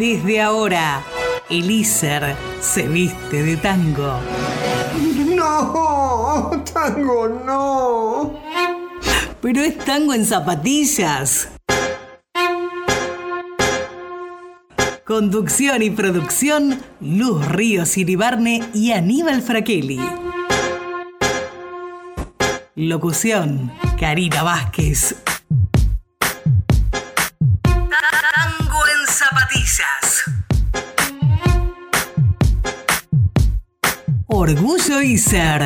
Desde ahora, Elíser se viste de tango. No, tango no. Pero es tango en zapatillas. Conducción y producción, Luz Ríos Iribarne y Aníbal Fraquelli. Locución, Karina Vázquez. Orgullo y ser.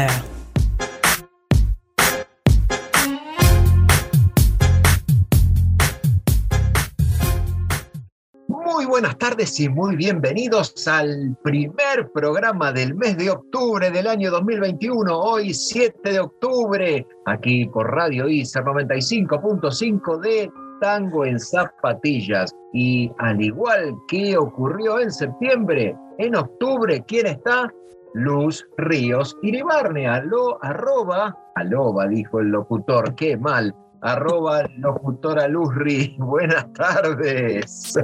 Muy buenas tardes y muy bienvenidos al primer programa del mes de octubre del año 2021, hoy 7 de octubre, aquí por Radio ISA 95.5 de Tango en Zapatillas. Y al igual que ocurrió en septiembre, en octubre, ¿quién está? Luz Ríos Iribarne, aló, arroba, aloba, dijo el locutor, qué mal, arroba locutora Luzri. Buenas tardes.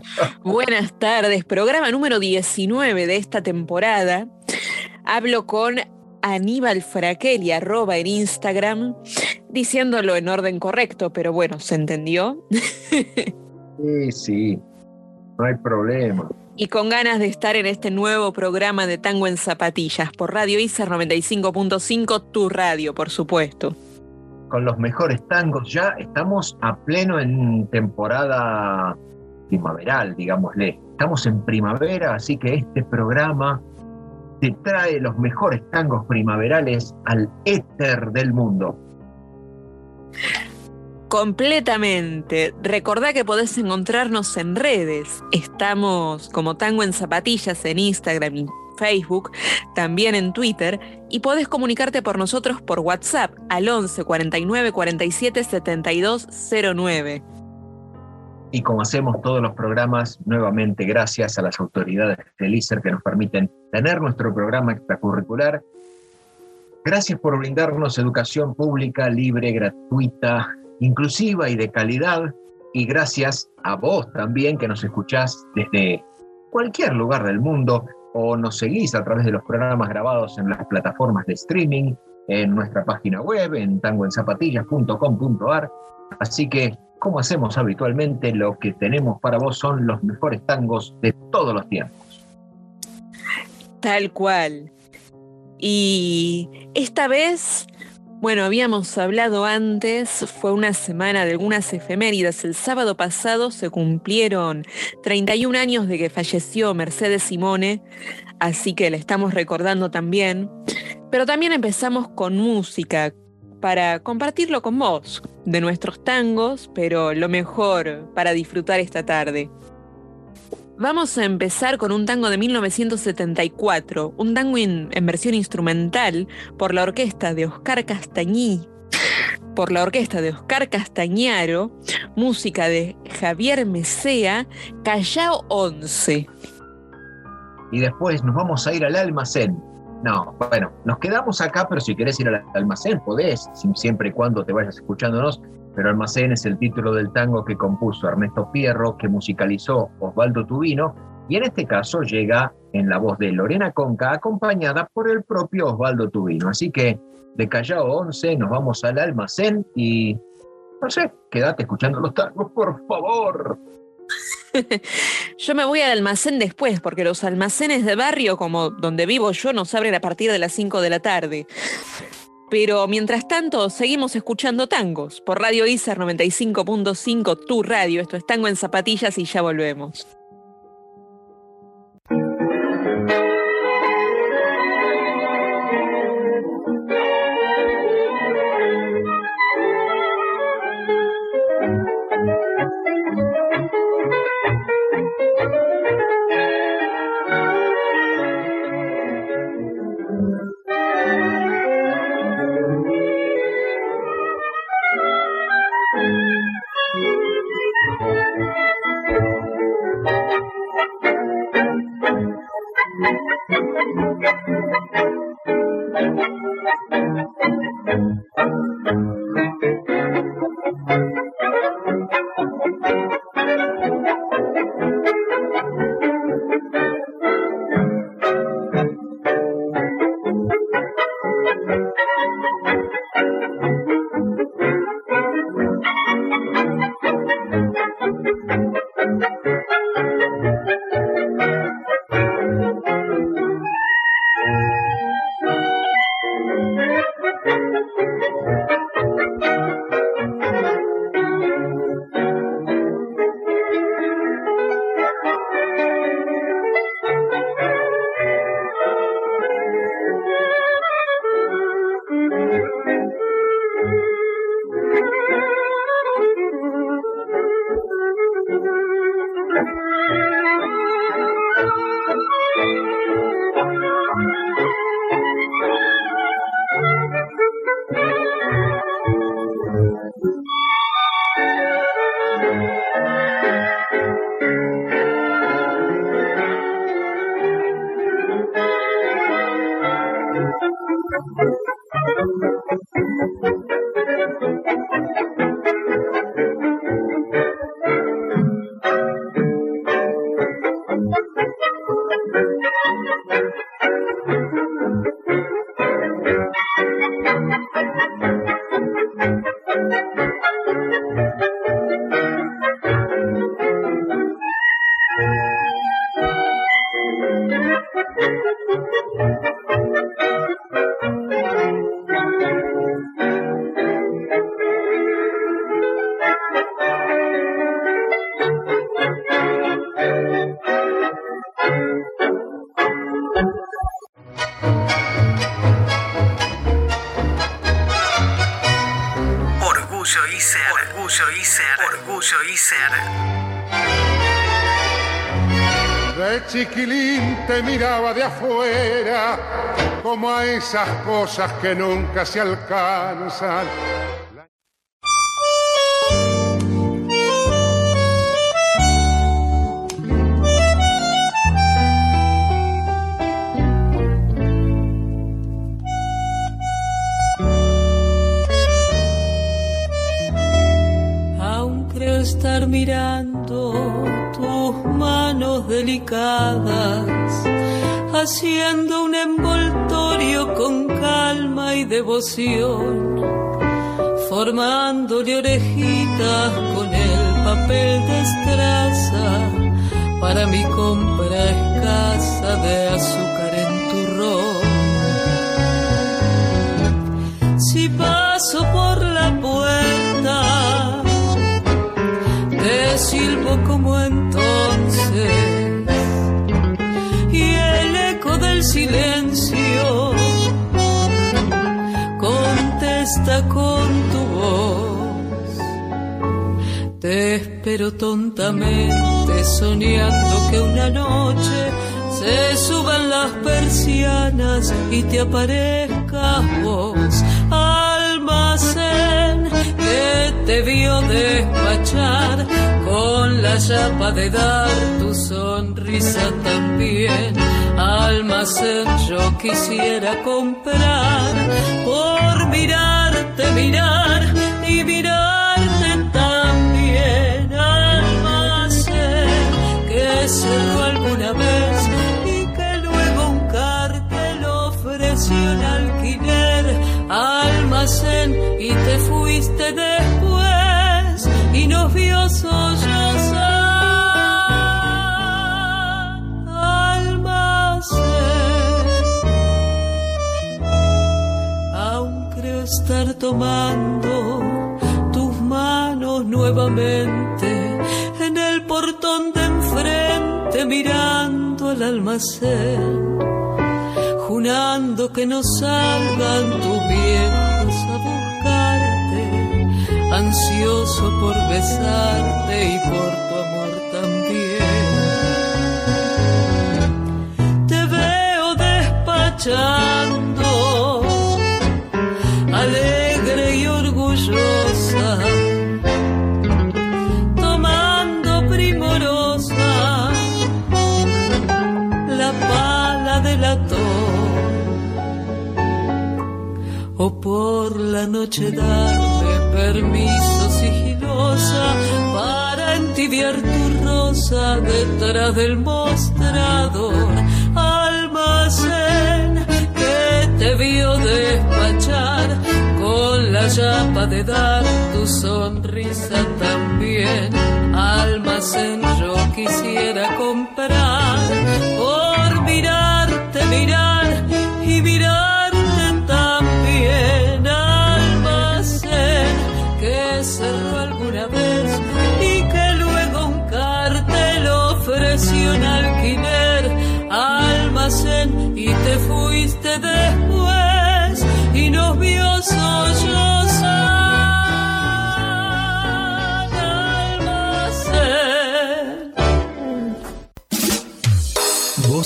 Buenas tardes, programa número 19 de esta temporada. Hablo con Aníbal Fraquelli, arroba en Instagram, diciéndolo en orden correcto, pero bueno, ¿se entendió? Sí, sí, no hay problema. Y con ganas de estar en este nuevo programa de Tango en Zapatillas por Radio ICER 95.5, tu radio, por supuesto con los mejores tangos. Ya estamos a pleno en temporada primaveral, digámosle. Estamos en primavera, así que este programa te trae los mejores tangos primaverales al éter del mundo. Completamente. Recordá que podés encontrarnos en redes. Estamos como Tango en Zapatillas en Instagram y Facebook, también en Twitter y podés comunicarte por nosotros por WhatsApp al 11 49 47 72 09. Y como hacemos todos los programas, nuevamente gracias a las autoridades del ISER que nos permiten tener nuestro programa extracurricular. Gracias por brindarnos educación pública, libre, gratuita, inclusiva y de calidad. Y gracias a vos también que nos escuchás desde cualquier lugar del mundo o nos seguís a través de los programas grabados en las plataformas de streaming, en nuestra página web, en tangoenzapatillas.com.ar. Así que, como hacemos habitualmente, lo que tenemos para vos son los mejores tangos de todos los tiempos. Tal cual. Y esta vez bueno, habíamos hablado antes, fue una semana de algunas efemérides. El sábado pasado se cumplieron 31 años de que falleció Mercedes Simone, así que la estamos recordando también. Pero también empezamos con música para compartirlo con vos, de nuestros tangos, pero lo mejor para disfrutar esta tarde. Vamos a empezar con un tango de 1974, un tango en, versión instrumental por la orquesta de Oscar Castañí, por la orquesta de Oscar Castañaro, música de Javier Mesea, Callao 11. Y después nos vamos a ir al almacén. No, bueno, nos quedamos acá, pero si querés ir al almacén, podés, siempre y cuando te vayas escuchándonos pero Almacén es el título del tango que compuso Ernesto Pierro, que musicalizó Osvaldo Tubino, y en este caso llega en la voz de Lorena Conca, acompañada por el propio Osvaldo Tubino. Así que de Callao 11 nos vamos al almacén y, no sé, quédate escuchando los tangos, por favor. yo me voy al almacén después, porque los almacenes de barrio, como donde vivo yo, nos abren a partir de las 5 de la tarde. Pero mientras tanto, seguimos escuchando tangos por Radio ISER 95.5, tu radio. Esto es Tango en Zapatillas y ya volvemos. Thank you. Esas cosas que nunca se alcanzan. Y te aparezcas vos. Almacén que te vio despachar con la chapa de dar tu sonrisa también almacén yo quisiera comprar por mirarte, mirar y mirarte también. Almacén que alguna vez nuevamente en el portón de enfrente mirando al almacén, junando que no salgan tus viejos a buscarte, ansioso por besarte y por tu amor también. Te veo despachando o por la noche darme permiso sigilosa para entibiar tu rosa detrás del mostrador, almacén que te vio despachar con la llapa de dar tu sonrisa también. Almacén yo quisiera comprar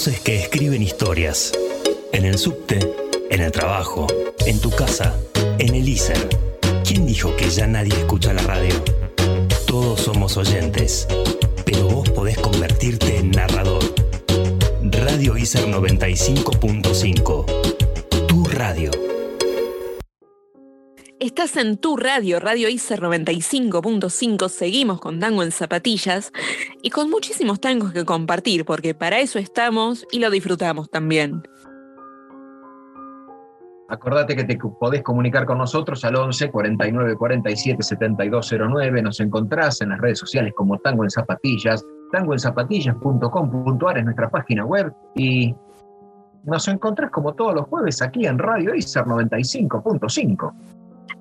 Voces que escriben historias. En el subte, en el trabajo, en tu casa, en el ISER. ¿Quién dijo que ya nadie escucha la radio? Todos somos oyentes, pero vos podés convertirte en narrador. Radio ISER 95.5. Tu radio. Estás en tu radio, Radio ICER 95.5. Seguimos con Tango en Zapatillas y con muchísimos tangos que compartir, porque para eso estamos y lo disfrutamos también. Acordate que te podés comunicar con nosotros al 11 49 47 7209. Nos encontrás en las redes sociales como Tango en Zapatillas. Tangoenzapatillas.com.ar es nuestra página web y nos encontrás como todos los jueves aquí en Radio ICER 95.5.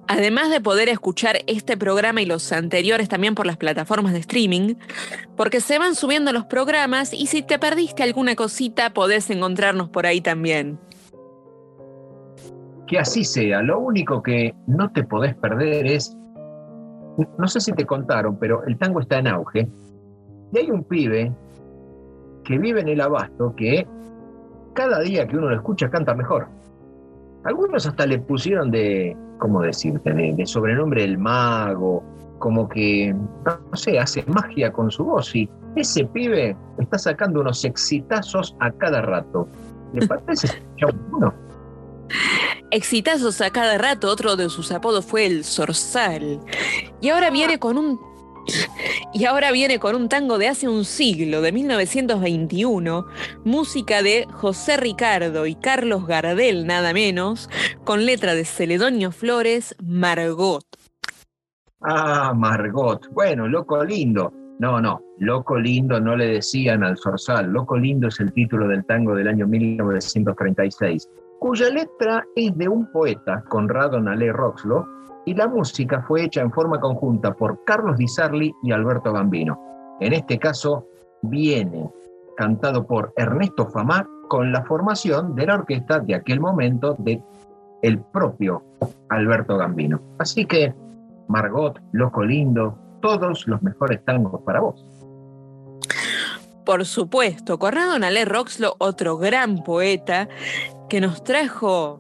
Además de poder escuchar este programa y los anteriores también por las plataformas de streaming, porque se van subiendo los programas y si te perdiste alguna cosita podés encontrarnos por ahí también. Que así sea, lo único que no te podés perder es, no sé si te contaron, pero el tango está en auge y hay un pibe que vive en el abasto que cada día que uno lo escucha canta mejor. Algunos hasta le pusieron de, ¿cómo decirte?, de, sobrenombre el mago, como que, no sé, hace magia con su voz y ese pibe está sacando unos exitazos a cada rato. ¿Le parece? uno? Exitazos a cada rato, otro de sus apodos fue el Zorzal. Y ahora viene con un y ahora viene con un tango de hace un siglo, de 1921, música de José Ricardo y Carlos Gardel, nada menos, con letra de Celedonio Flores, Margot. Ah, Margot. Bueno, loco lindo. No, no, Loco Lindo no le decían al Zorzal. Loco Lindo es el título del tango del año 1936, cuya letra es de un poeta, Conrado Nalé Roxlo, y la música fue hecha en forma conjunta por Carlos Di Sarli y Alberto Gambino. En este caso, viene cantado por Ernesto Famá con la formación de la orquesta de aquel momento de el propio Alberto Gambino. Así que, Margot, Loco Lindo, todos los mejores tangos para vos. Por supuesto, Corrado Nalé Roxlo, otro gran poeta que nos trajo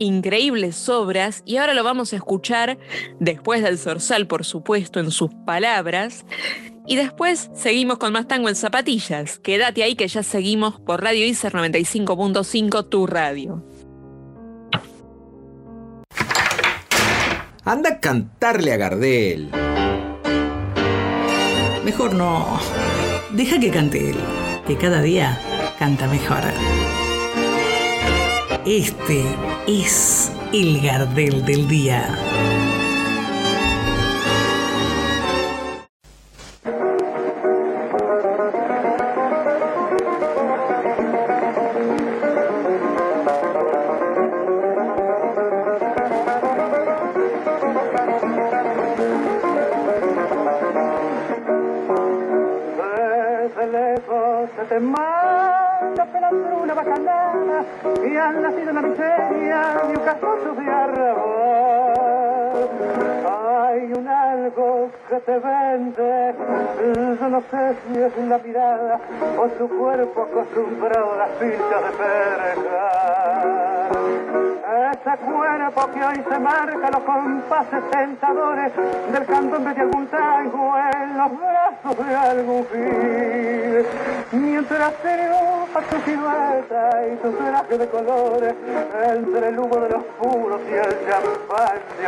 increíbles obras y ahora lo vamos a escuchar después del Zorzal, por supuesto, en sus palabras. Y después seguimos con más tango en zapatillas. Quédate ahí que ya seguimos por Radio ICER 95.5, tu radio. Anda a cantarle a Gardel. Mejor no. Deja que cante él, que cada día canta mejor. Este es el Gardel del Día. Es la mirada o su cuerpo acostumbrado a las pintas de perca. Ese cuerpo que hoy se marca los compases tentadores del candombe de algún tango en los brazos de algún gil. Mientras triunfa su silueta y su traje de colores entre el humo de los puros y el champán de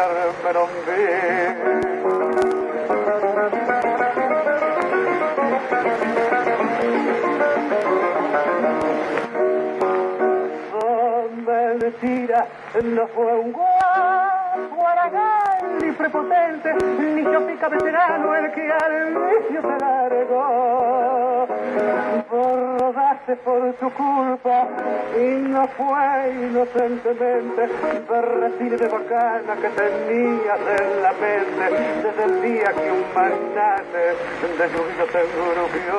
no fue un guaragán ni prepotente, ni chopica veterano el que al vicio se largó. Por rodarse por tu culpa, y no fue inocentemente, berretín de bacana que tenías en la mente desde el día que un magnate de su vida te engrupió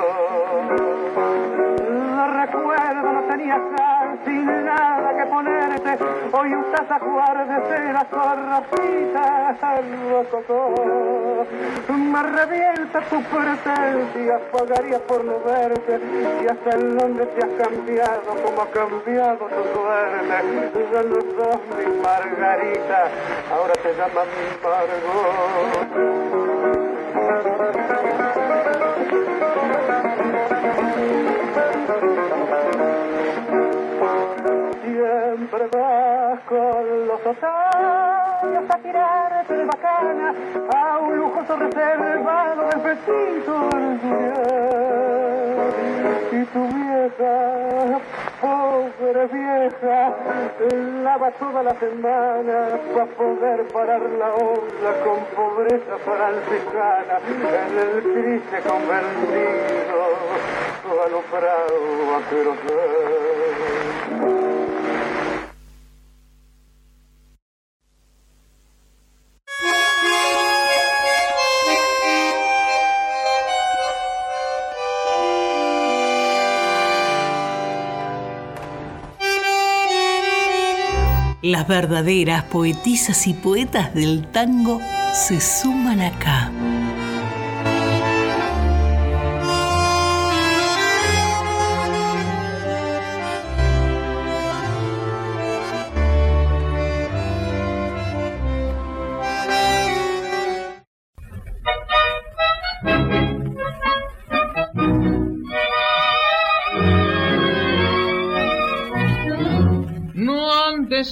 recuerdo no tenías casi nada que ponerte. Hoy usas a jugar de cera zorracita rococó. Me revienta tu presencia, pagaría por no verte. Y hasta el nombre te has cambiado, como ha cambiado tu suerte. Ya no sos mi Margarita, ahora te llaman mi Siempre con los otarios a tirarte de bacana a un lujoso reservado de festín Y tu vieja, pobre vieja, lava toda la semana para poder parar la onda con pobreza franciscana en el triste convertido alumbrado a queroser. Las verdaderas poetisas y poetas del tango se suman acá.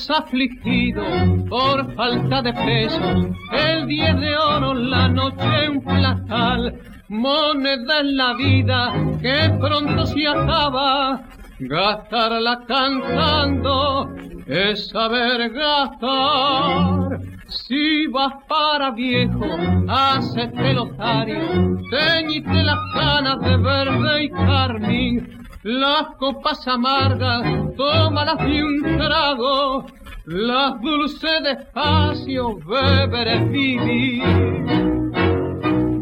Afligido por falta de pesos, el 10 de oro, la noche un platal, moneda en la vida que pronto se acaba, gastarla cantando es saber gastar. Si vas para viejo, hacete lotario, teñite las canas de verde y carmín, las copas amargas, tómalas de un trago, las dulces despacio, beber vivir.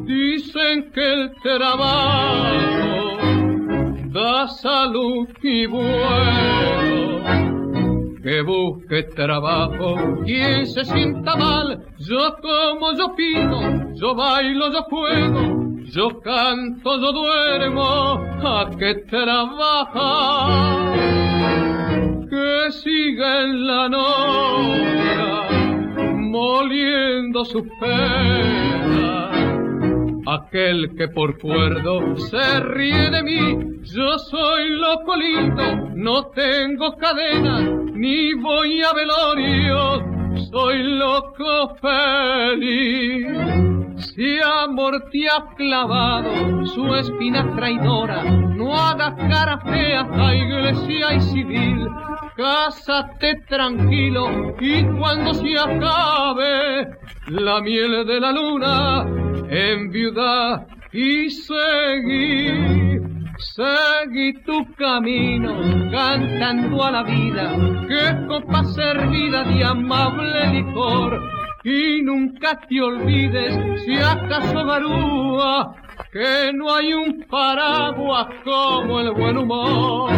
Dicen que el trabajo da salud y bueno que busque trabajo. Quien se sienta mal, yo como, yo pido, yo bailo, yo juego, yo canto, yo duermo, a que trabaja. Que siga en la noche moliendo sus penas aquel que por cuerdo se ríe de mí. Yo soy loco lindo, no tengo cadena, ni voy a velorio, soy loco feliz. Si amor te ha clavado su espina traidora, no hagas cara fea a iglesia y civil. Cásate tranquilo y cuando se acabe la miel de la luna, en viuda y seguir. Seguí tu camino cantando a la vida, que copa servida de amable licor y nunca te olvides, si acaso garúa, que no hay un paraguas como el buen humor.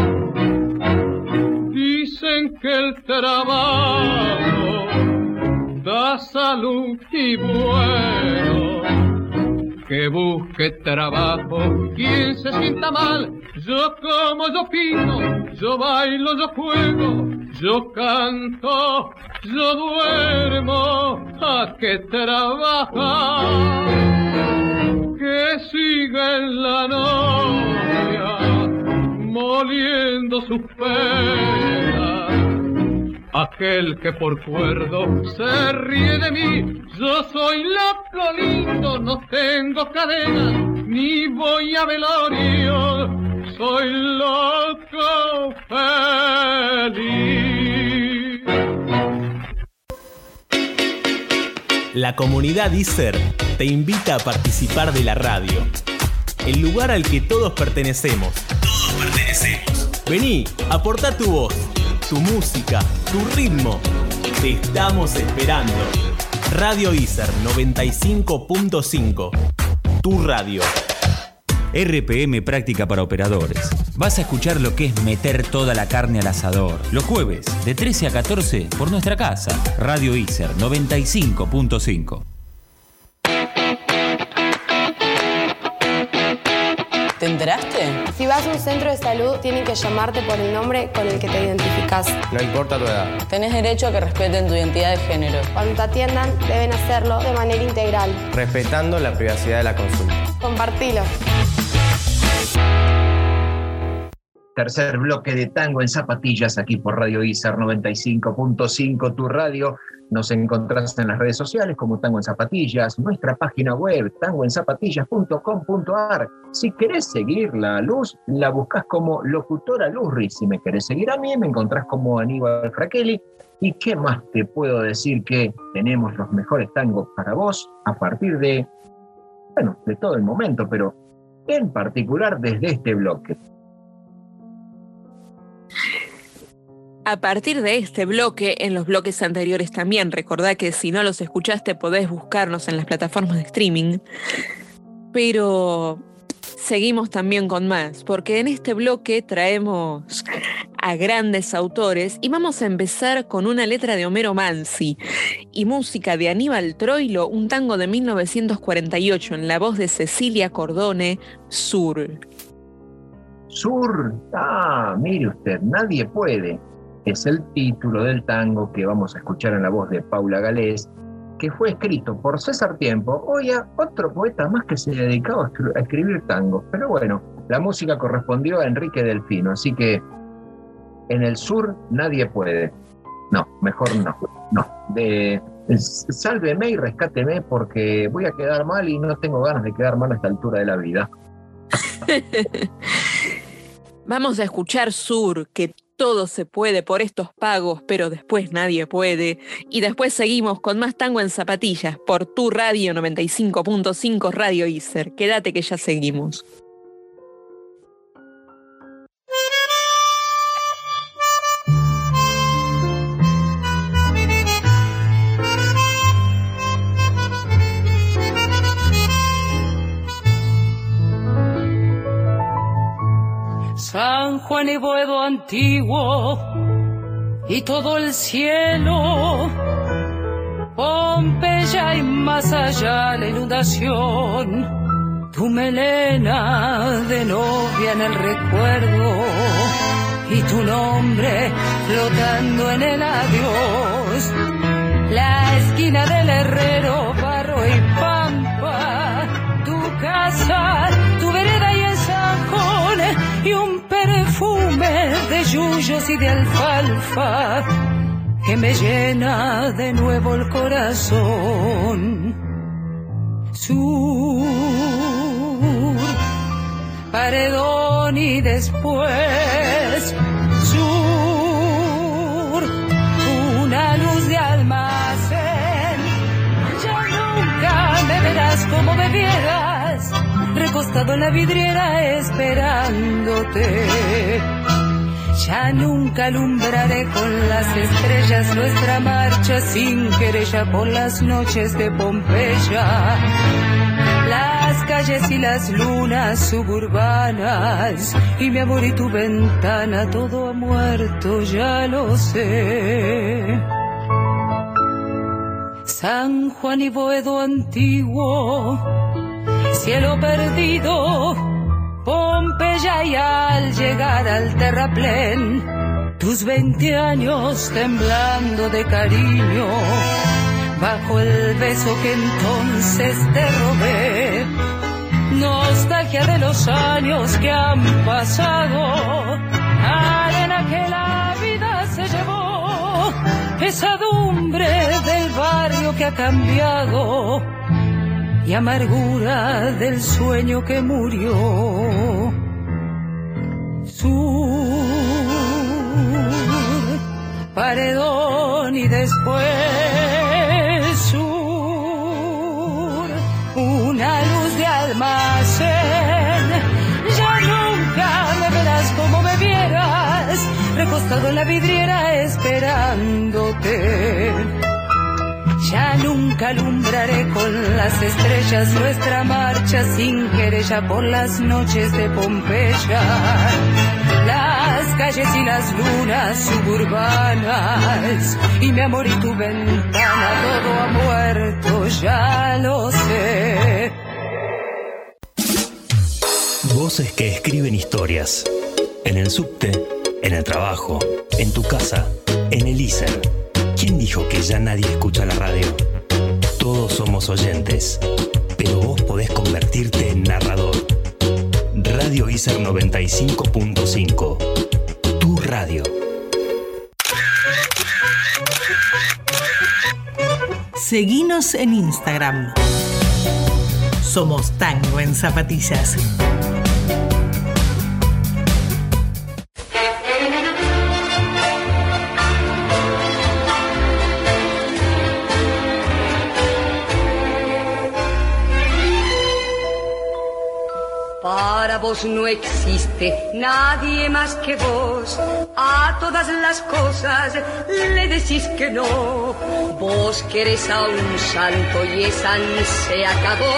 Dicen que el trabajo da salud y bueno que busque trabajo. Quien se sienta mal, yo como, yo pinto, yo bailo, yo juego, yo canto, yo duermo, a que trabaja. Que siga en la novia, moliendo sus penas aquel que por cuerdo se ríe de mí. Yo soy loco lindo, no tengo cadena, ni voy a velorio, soy loco feliz. La comunidad ISER te invita a participar de la radio, el lugar al que todos pertenecemos. Todos pertenecemos. Vení, aporta tu voz tu música, tu ritmo. Te estamos esperando. Radio ISER 95.5. Tu radio. RPM Práctica para Operadores. Vas a escuchar lo que es meter toda la carne al asador. Los jueves, de 13 a 14, por nuestra casa. Radio ICER 95.5. ¿Te enteraste? Si vas a un centro de salud, tienen que llamarte por el nombre con el que te identificas. No importa tu edad. Tenés derecho a que respeten tu identidad de género. Cuando te atiendan, deben hacerlo de manera integral. Respetando la privacidad de la consulta. Compartilo. Tercer bloque de Tango en Zapatillas aquí por Radio ISAR 95.5, tu radio. Nos encontrás en las redes sociales como Tango en Zapatillas, nuestra página web tangoenzapatillas.com.ar. Si querés seguir la luz, la buscas como locutora Luzri. Si me querés seguir a mí, me encontrás como Aníbal Fraquelli. ¿Y qué más te puedo decir que tenemos los mejores tangos para vos a partir de, bueno, de todo el momento, pero en particular desde este bloque? A partir de este bloque, en los bloques anteriores también, recordá que si no los escuchaste podés buscarnos en las plataformas de streaming. Pero seguimos también con más, porque en este bloque traemos a grandes autores y vamos a empezar con una letra de Homero Mansi y música de Aníbal Troilo, un tango de 1948 en la voz de Cecilia Cordone, Sur. Sur, ah, mire usted, nadie puede es el título del tango que vamos a escuchar en la voz de Paula Galés, que fue escrito por César Tiempo, oye, otro poeta más que se dedicaba a escribir tangos. Pero bueno, la música correspondió a Enrique Delfino, así que en el sur nadie puede. No, mejor no. No. De, sálveme y rescáteme porque voy a quedar mal y no tengo ganas de quedar mal a esta altura de la vida. Vamos a escuchar Sur, que todo se puede por estos pagos, pero después nadie puede. Y después seguimos con más tango en zapatillas por tu radio 95.5 Radio Iser. Quédate que ya seguimos. San Juan y Boedo antiguo y todo el cielo, Pompeya y más allá la inundación, tu melena de novia en el recuerdo y tu nombre flotando en el adiós, la esquina del herrero, barro y pampa, tu casa, tu vereda y el sajón y un perfume de yuyos y de alfalfa que me llena de nuevo el corazón. Sur, paredón y después sur, una luz de almacén. Ya nunca me verás como bebieras recostado en la vidriera esperándote. Ya nunca alumbraré con las estrellas nuestra marcha sin querella por las noches de Pompeya. Las calles y las lunas suburbanas y mi amor y tu ventana, todo ha muerto, ya lo sé. San Juan y Boedo antiguo cielo perdido, Pompeya y al llegar al terraplén, tus veinte años temblando de cariño, bajo el beso que entonces te robé, nostalgia de los años que han pasado, arena que la vida se llevó, pesadumbre del barrio que ha cambiado y amargura del sueño que murió. Sur, paredón y después sur, una luz de almacén. Ya nunca me verás como me vieras, recostado en la vidriera esperándote Ya nunca alumbraré con las estrellas nuestra marcha sin querella por las noches de Pompeya. Las calles y las lunas suburbanas y mi amor y tu ventana, todo ha muerto, ya lo sé. Voces que escriben historias. En el subte, en el trabajo, en tu casa, en el ISER. ¿Quién dijo que ya nadie escucha la radio? Todos somos oyentes, pero vos podés convertirte en narrador. Radio ISER 95.5. Tu radio. Seguinos en Instagram. Somos Tango en Zapatillas. No existe nadie más que vos. A todas las cosas le decís que no. Vos querés a un santo y esa se acabó.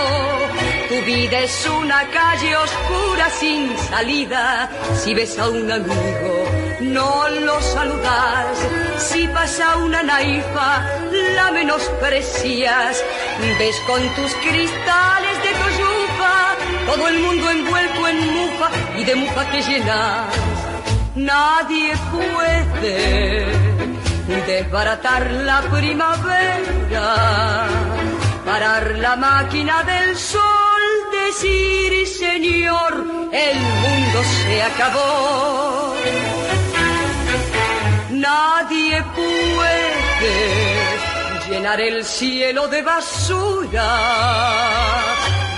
Tu vida es una calle oscura sin salida. Si ves a un amigo, no lo saludas. Si pasa una naifa, la menosprecias. Ves con tus cristales de coyufa todo el mundo envuelto en mufa y de mufa que llenas. Nadie puede desbaratar la primavera, parar la máquina del sol, decir Señor, el mundo se acabó. Nadie puede llenar el cielo de basura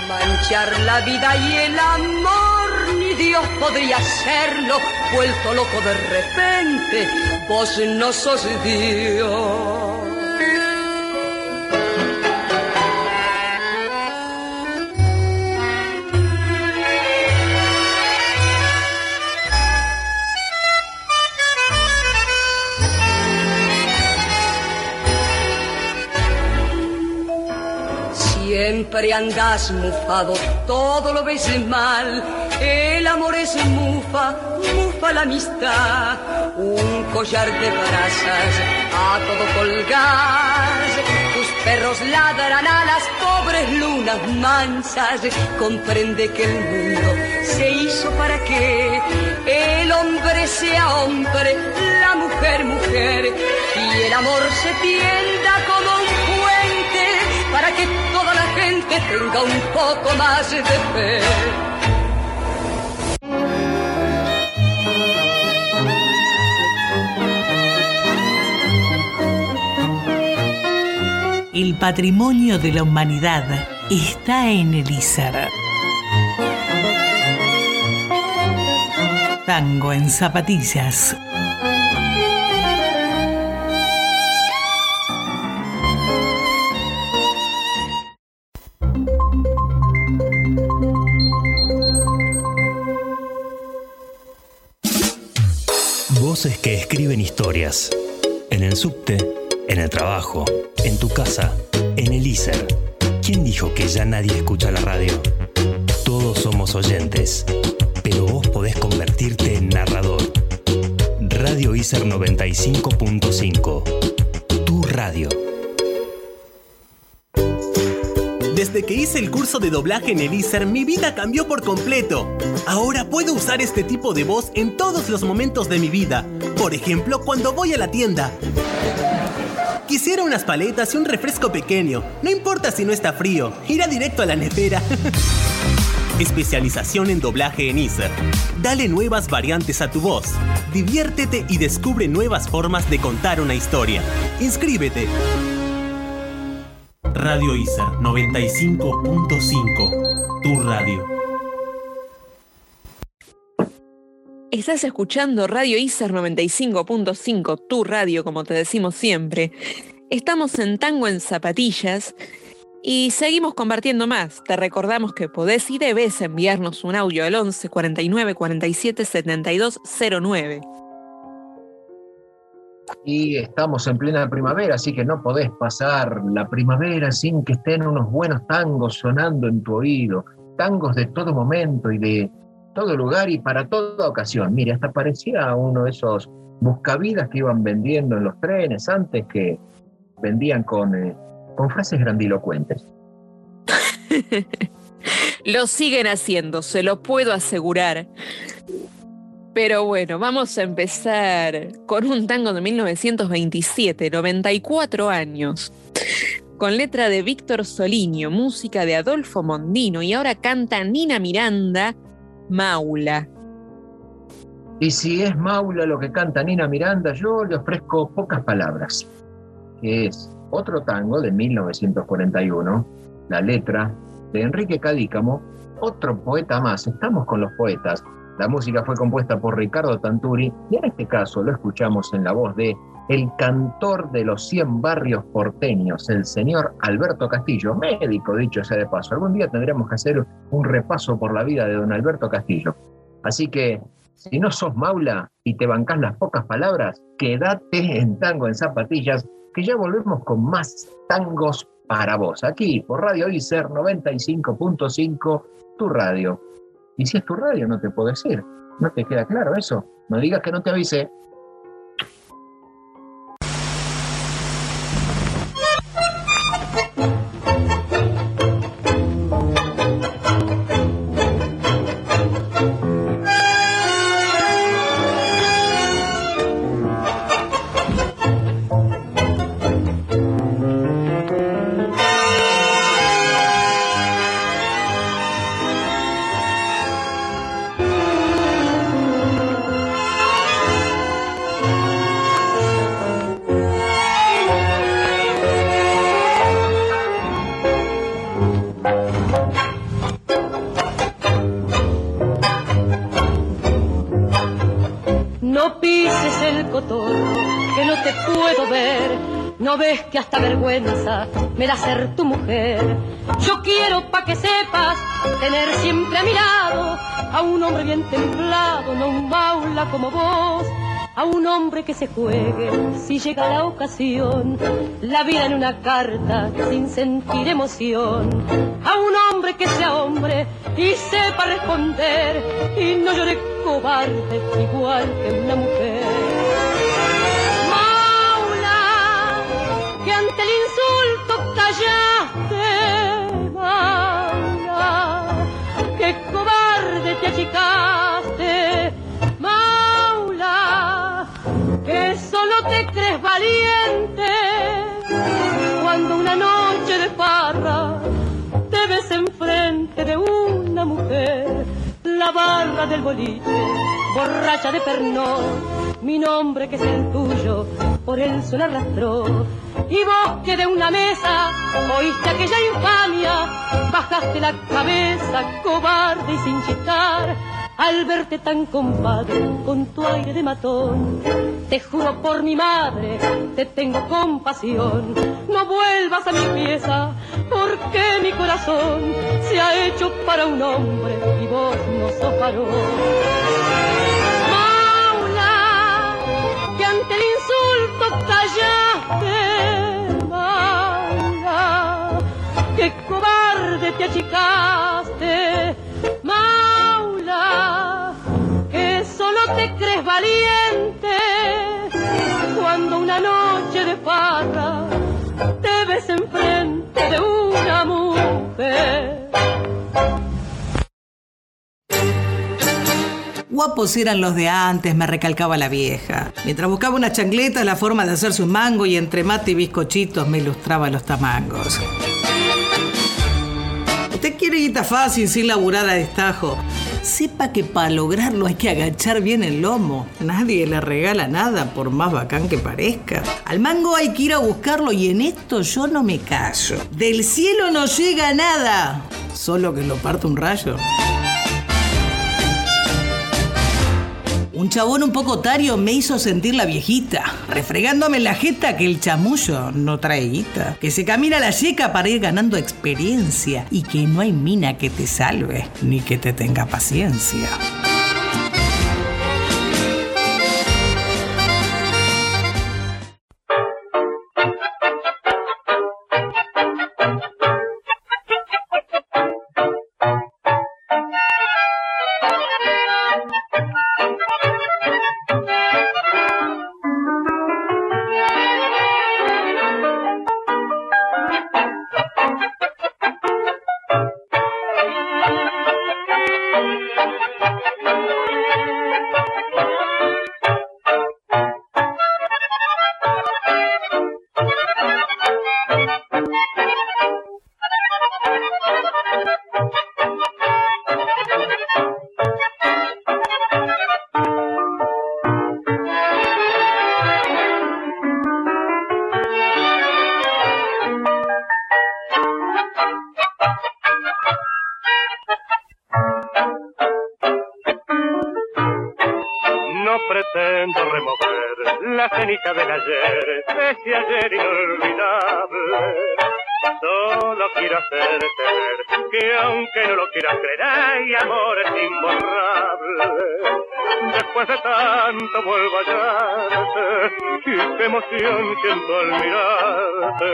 manchar la vida y el amor, ni Dios podría hacerlo, vuelto loco de repente, vos no sos Dios. Siempre andas mufado, todo lo ves mal. El amor es mufa, mufa la amistad. Un collar de brasas, a todo colgar. Tus perros ladran a las pobres lunas mansas. Comprende que el mundo se hizo para que el hombre sea hombre, la mujer mujer. Y el amor se tienda como un puente para que toda la gente tenga un poco más de fe. El patrimonio de la humanidad está en el ISER. Tango en zapatillas. Que escriben historias. En el subte, en el trabajo, en tu casa, en el ISER. ¿Quién dijo que ya nadie escucha la radio? Todos somos oyentes, pero vos podés convertirte en narrador. Radio ISER 95.5. Tu radio. Que hice el curso de doblaje en el ISER, mi vida cambió por completo. Ahora puedo usar este tipo de voz en todos los momentos de mi vida. Por ejemplo, cuando voy a la tienda. Quisiera unas paletas y un refresco pequeño. No importa si no está frío, irá directo a la nevera. Especialización en doblaje en ISER. Dale nuevas variantes a tu voz. Diviértete y descubre nuevas formas de contar una historia. Inscríbete. Radio ISER 95.5. Tu radio. Estás escuchando Radio ISER 95.5, tu radio, como te decimos siempre. Estamos en Tango en Zapatillas y seguimos compartiendo más. Te recordamos que podés y debes enviarnos un audio al 11 49 47 72 09. Y estamos en plena primavera, así que no podés pasar la primavera sin que estén unos buenos tangos sonando en tu oído. Tangos de todo momento y de todo lugar y para toda ocasión. Mire, hasta parecía uno de esos buscavidas que iban vendiendo en los trenes antes que vendían con, eh, con frases grandilocuentes. lo siguen haciendo, se lo puedo asegurar. Pero bueno, vamos a empezar con un tango de 1927, 94 años, con letra de Víctor Soliño, música de Adolfo Mondino y ahora canta Nina Miranda, Maula. Y si es Maula lo que canta Nina Miranda, yo le ofrezco pocas palabras, que es otro tango de 1941, la letra de Enrique Cadícamo, otro poeta más. Estamos con los poetas. La música fue compuesta por Ricardo Tanturi y en este caso lo escuchamos en la voz de el cantor de los 100 barrios porteños, el señor Alberto Castillo, médico dicho sea de paso. Algún día tendremos que hacer un repaso por la vida de don Alberto Castillo. Así que si no sos maula y te bancás las pocas palabras, quédate en tango en zapatillas, que ya volvemos con más tangos para vos, aquí por Radio ICER 95.5, tu radio. Y si es tu radio, no te puedo decir. ¿No te queda claro eso? No digas que no te avise. Un hombre bien templado, no un baula como vos. A un hombre que se juegue si llega la ocasión, la vida en una carta sin sentir emoción. A un hombre que sea hombre y sepa responder y no llore cobarde igual que una mujer. el insulto la barra del boliche, borracha de pernón. Mi nombre que es el tuyo, por él se arrastró. Y vos que de una mesa oíste aquella infamia, bajaste la cabeza, cobarde y sin chistar, al verte tan compadre con tu aire de matón. Te juro por mi madre, te tengo compasión, no vuelvas a mi pieza, porque mi corazón se ha hecho para un hombre y vos no sos varón. Maula, que ante el insulto callaste que cobarde te achicaste, crees valiente cuando una noche de farra te ves enfrente de una mujer. Guapos eran los de antes, me recalcaba la vieja. Mientras buscaba una chancleta, la forma de hacerse un mango y entre mate y bizcochitos me ilustraba los tamangos. Usted quiere guita fácil sin laburar a destajo. Sepa que para lograrlo hay que agachar bien el lomo. Nadie le regala nada, por más bacán que parezca. Al mango hay que ir a buscarlo y en esto yo no me callo. Del cielo no llega nada, solo que lo parte un rayo. Un chabón un poco tario me hizo sentir la viejita, refregándome la jeta que el chamullo no trae guita, que se camina la yeca para ir ganando experiencia y que no hay mina que te salve ni que te tenga paciencia. Tanto vuelvo a hallarte, y qué emoción siento al mirarte.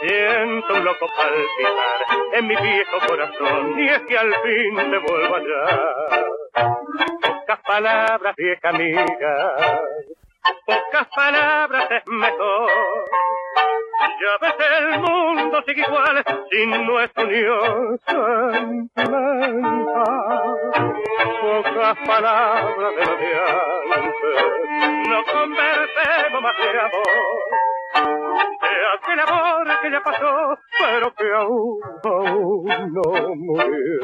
Siento un loco palpitar en mi viejo corazón, y es que al fin te vuelvo a hallar. Pocas palabras, vieja amiga, pocas palabras es mejor. Ya ves el mundo sigue igual sin nuestra unión. Pocas palabras de lo de antes, no conversemos más de amor. De aquel amor que ya pasó, pero que aún, aún no murió.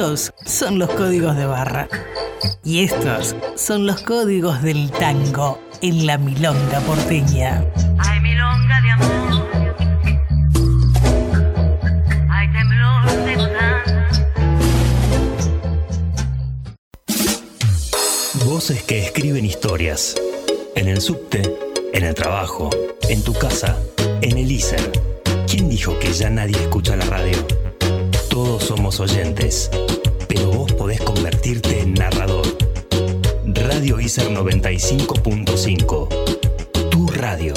Esos son los códigos de barra. Y estos son los códigos del tango en la milonga porteña. Hay milonga de amor. Hay temblor de gozar. Voces que escriben historias. En el subte, en el trabajo, en tu casa, en el ISER. ¿Quién dijo que ya nadie escucha la radio? Somos oyentes, pero vos podés convertirte en narrador. Radio ISER 95.5. Tu radio.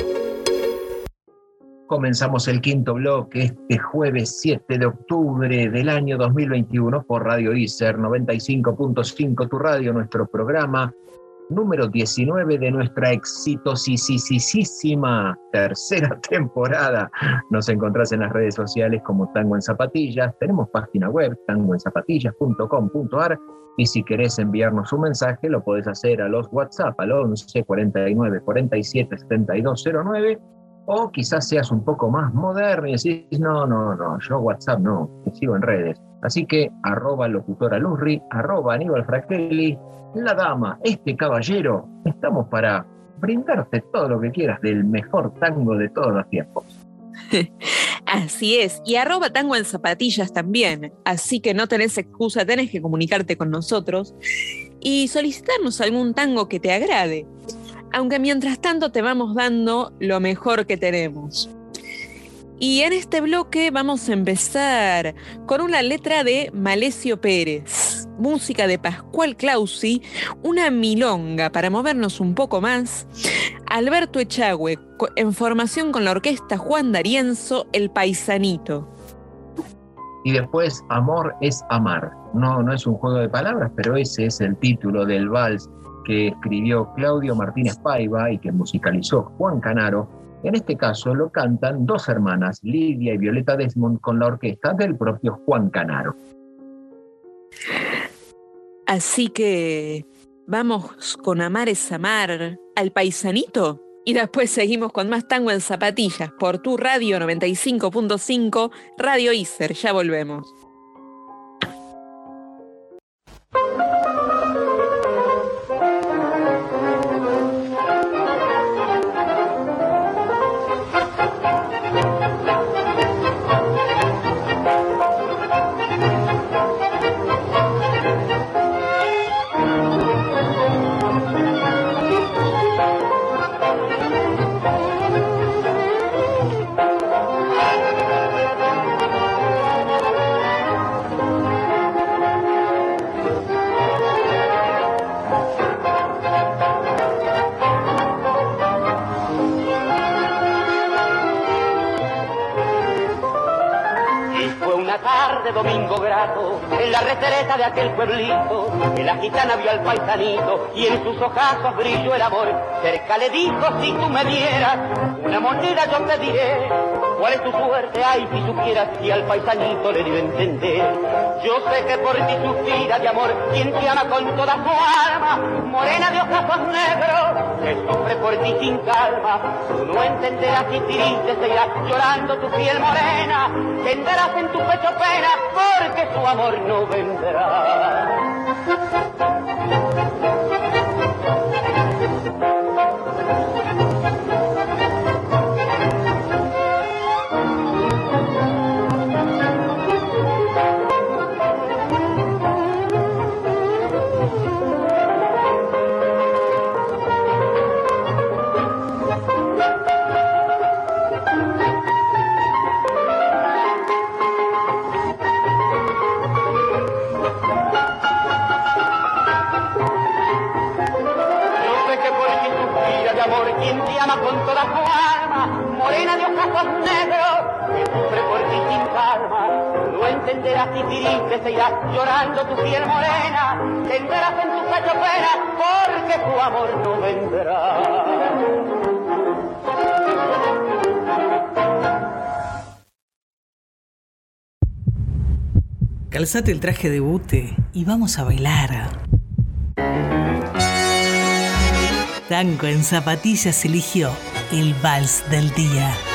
Comenzamos el quinto bloque este jueves 7 de octubre del año 2021 por Radio ISER 95.5, tu radio, nuestro programa número 19 de nuestra exitosísima tercera temporada. Nos encontrás en las redes sociales como Tango en Zapatillas, tenemos página web tangoenzapatillas.com.ar y si querés enviarnos un mensaje lo podés hacer a los WhatsApp al 11 49 47 72 09 o quizás seas un poco más moderno y decís, no, no, no, yo WhatsApp no, sigo en redes. Así que arroba locutora Luzri, arroba Aníbal Fratelli, la dama, este caballero, estamos para brindarte todo lo que quieras del mejor tango de todos los tiempos. Así es, y arroba tango en zapatillas también, así que no tenés excusa, tenés que comunicarte con nosotros y solicitarnos algún tango que te agrade aunque mientras tanto te vamos dando lo mejor que tenemos. Y en este bloque vamos a empezar con una letra de Malesio Pérez, música de Pascual Clausi, una milonga para movernos un poco más, Alberto Echagüe, en formación con la orquesta Juan D'Arienzo, El Paisanito. Y después Amor es Amar. No, no es un juego de palabras, pero ese es el título del vals que escribió Claudio Martínez Paiva y que musicalizó Juan Canaro, en este caso lo cantan dos hermanas, Lidia y Violeta Desmond, con la orquesta del propio Juan Canaro. Así que vamos con Amar es Amar al paisanito y después seguimos con más tango en zapatillas por tu radio 95.5, Radio Iser. Ya volvemos. En la retreta de aquel pueblito, que la gitana vio al paisanito y en sus ojazos brilló el amor. Cerca le dijo, si tú me dieras una moneda yo te diré cuál es tu suerte, ay, si supieras y al paisanito le dio entender. Yo sé que por ti suspira de amor quien te ama con toda su alma, morena de ojazos negros, que sufre por ti sin calma. No entenderás y triste se irá llorando tu piel morena, tendrás en tu pecho pena porque su amor no vendrá. Se irá llorando tu piel morena, tendrás en tu pecho pena, porque tu amor no vendrá. Calzate el traje de bute y vamos a bailar. Tango en zapatillas eligió el vals del día.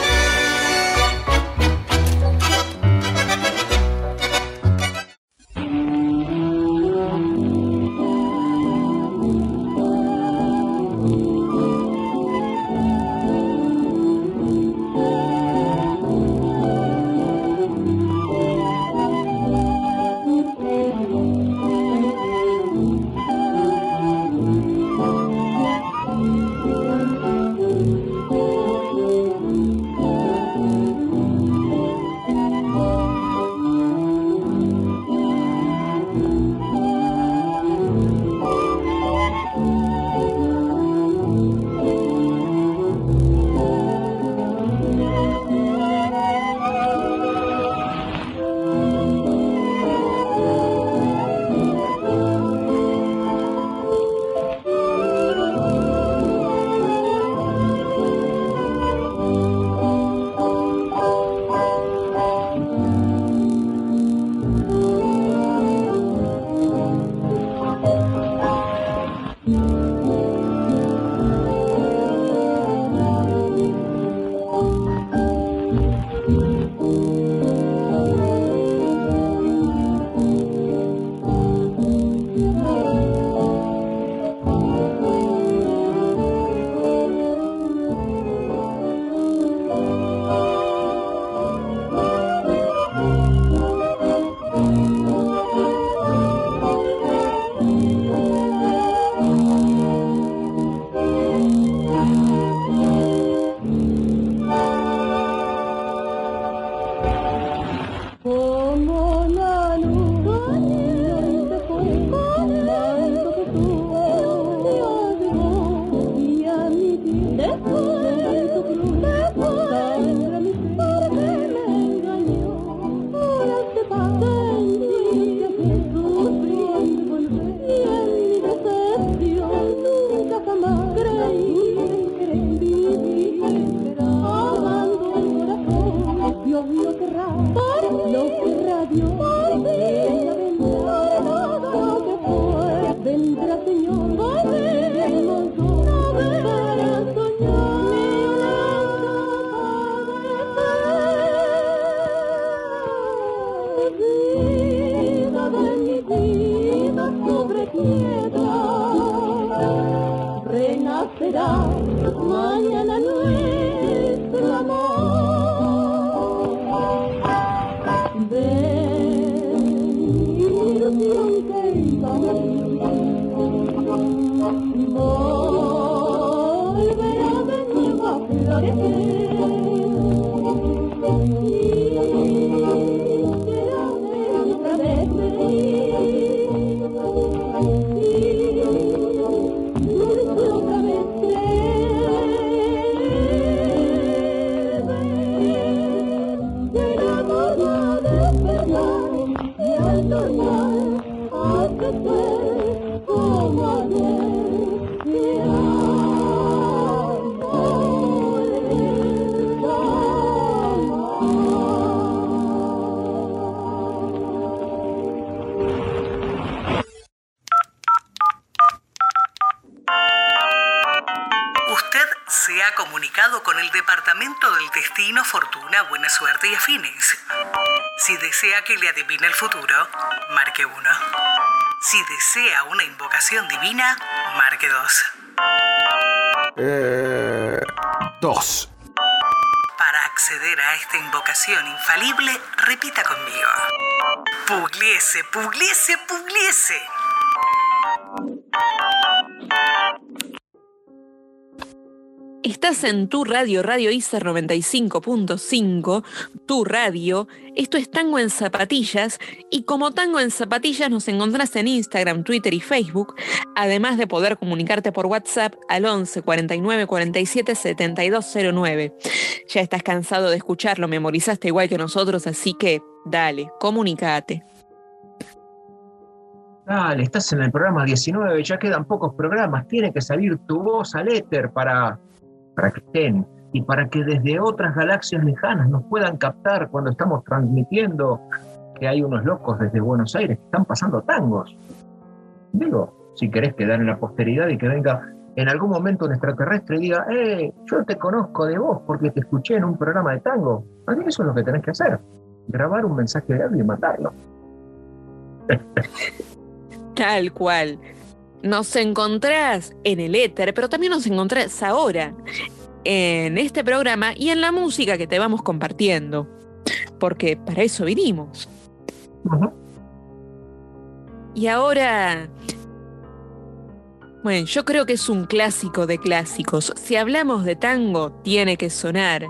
Que le adivine el futuro, marque 1. Si desea una invocación divina, marque 2. Eh, dos. Para acceder a esta invocación infalible, repita conmigo. Pugliese, pugliese, pugliese. Estás en tu radio, Radio ICER 95.5, tu radio. Esto es Tango en Zapatillas y como Tango en Zapatillas nos encontrás en Instagram, Twitter y Facebook, además de poder comunicarte por WhatsApp al 11 49 47 7209. Ya estás cansado de escucharlo, memorizaste igual que nosotros, así que dale, comunicate. Dale, estás en el programa 19, ya quedan pocos programas, tiene que salir tu voz al éter para, para que estén y para que desde otras galaxias lejanas nos puedan captar cuando estamos transmitiendo que hay unos locos desde Buenos Aires que están pasando tangos. Digo, si querés quedar en la posteridad y que venga en algún momento un extraterrestre y diga, eh, yo te conozco de vos porque te escuché en un programa de tango. Así que eso es lo que tenés que hacer, grabar un mensaje de audio y matarlo. Tal cual. Nos encontrás en el éter, pero también nos encontrás ahora en este programa y en la música que te vamos compartiendo. Porque para eso vinimos. Y ahora... Bueno, yo creo que es un clásico de clásicos. Si hablamos de tango, tiene que sonar.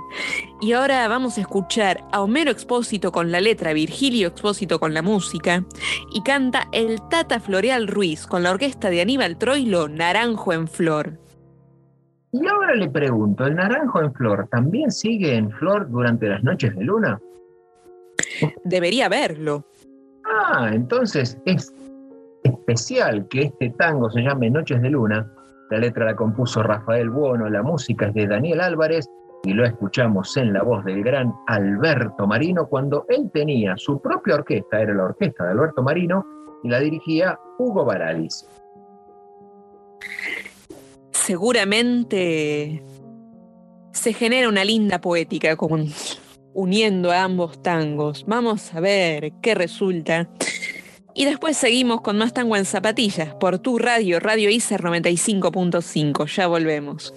Y ahora vamos a escuchar a Homero Expósito con la letra, Virgilio Expósito con la música, y canta el Tata Floreal Ruiz con la orquesta de Aníbal Troilo, Naranjo en Flor. Y ahora le pregunto, ¿el naranjo en flor también sigue en flor durante las noches de luna? Debería verlo. Ah, entonces es especial que este tango se llame Noches de Luna. La letra la compuso Rafael Buono, la música es de Daniel Álvarez y lo escuchamos en la voz del gran Alberto Marino cuando él tenía su propia orquesta, era la orquesta de Alberto Marino, y la dirigía Hugo Baralis. Seguramente se genera una linda poética con, uniendo a ambos tangos. Vamos a ver qué resulta. Y después seguimos con más tango en zapatillas por tu radio, Radio ICER 95.5. Ya volvemos.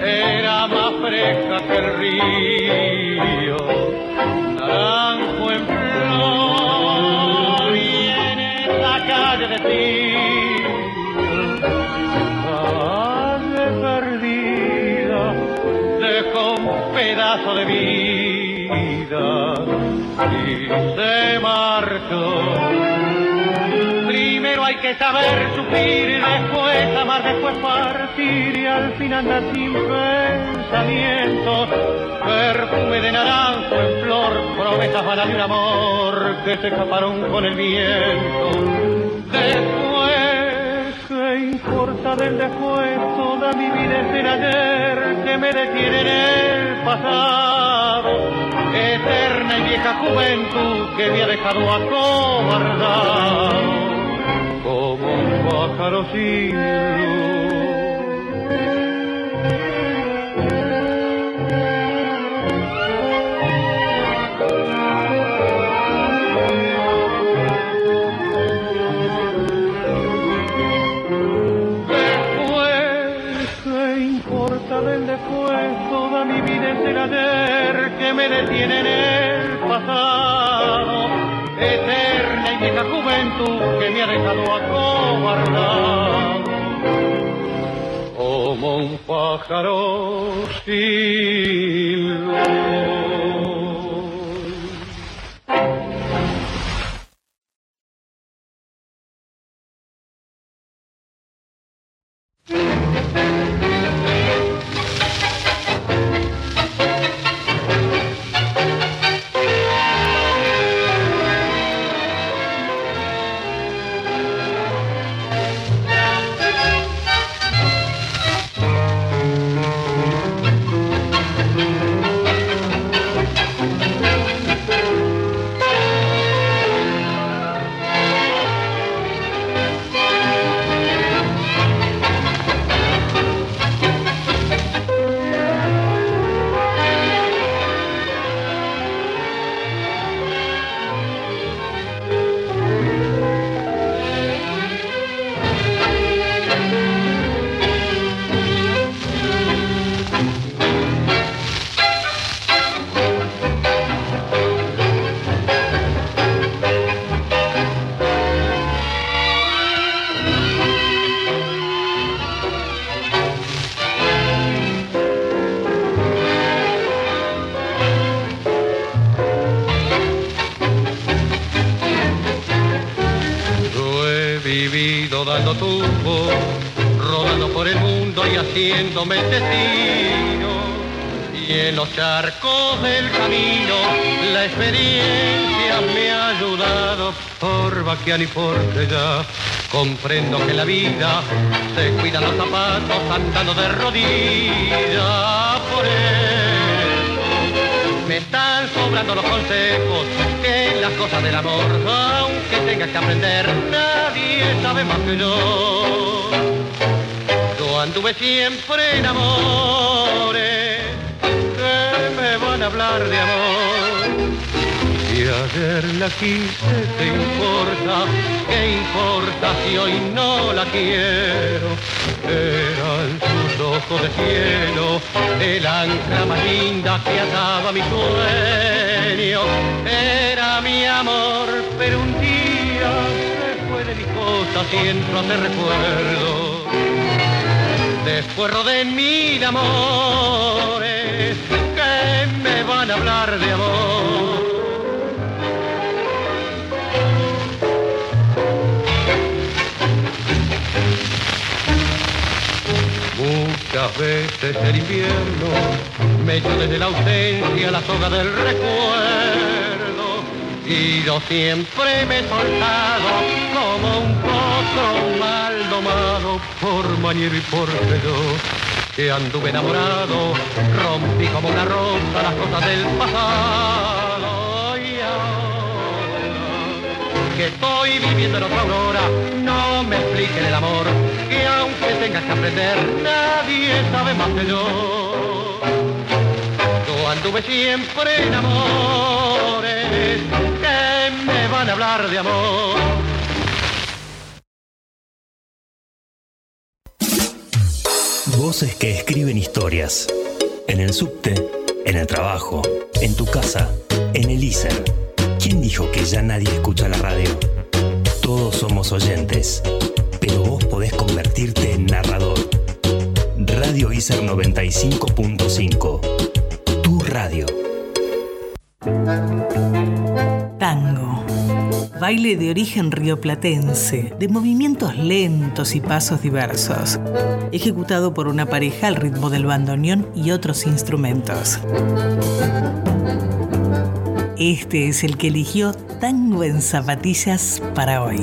Era más fresca que el río, naranjo en flor, y en esta calle de ti, calle perdida, de pedazo de vida y se marchó. Que saber sufrir, después amar, después partir y al fin andar sin pensamiento. Perfume de naranjo en flor, promesas vanas de un amor que se escaparon con el viento. Después, ¿qué importa del después? Toda mi vida es el ayer que me detiene en el pasado. Eterna y vieja juventud que me ha dejado acobardado pájaro sin luz. Después, ¿qué importa del después? Toda mi vida es el ayer que me detiene en el pasado que me ha dejado acobardado como un pájaro sin vivido dando tumbos, rodando por el mundo y haciéndome destino. Y en los charcos del camino la experiencia me ha ayudado por vaquear y porque ya comprendo que la vida se cuida los zapatos andando de rodillas. Por eso me están sobrando los consejos las cosas del amor, aunque tengas que aprender, nadie sabe más que yo. Yo anduve siempre en amores que me van a hablar de amor. Si ayer la quise, ¿qué importa? ¿Qué importa si hoy no la quiero? Eran sus ojos de cielo, el ancla más linda que ataba mi sueño. Era mi amor, pero un día se fue de mis cosas y entró de recuerdo. Después rodé amores que me van a hablar de amor. Muchas veces el invierno me echó desde la ausencia la soga del recuerdo. Y yo siempre me he soltado como un potro mal domado por mañero y por yo que anduve enamorado rompí como una rosa las cosas del pasado. Y ahora que estoy viviendo en otra aurora no me expliquen el amor aunque tengas que aprender nadie sabe más que yo yo anduve siempre en amores que me van a hablar de amor Voces que escriben historias. En el subte, en el trabajo, en tu casa, en el ISER. ¿Quién dijo que ya nadie escucha la radio? Todos somos oyentes, pero vos convertirte en narrador. Radio ISER 95.5. radio. Tango. Baile de origen rioplatense, de movimientos lentos y pasos diversos, ejecutado por una pareja al ritmo del bandoneón y otros instrumentos. Este es el que eligió Tango en Zapatillas para hoy.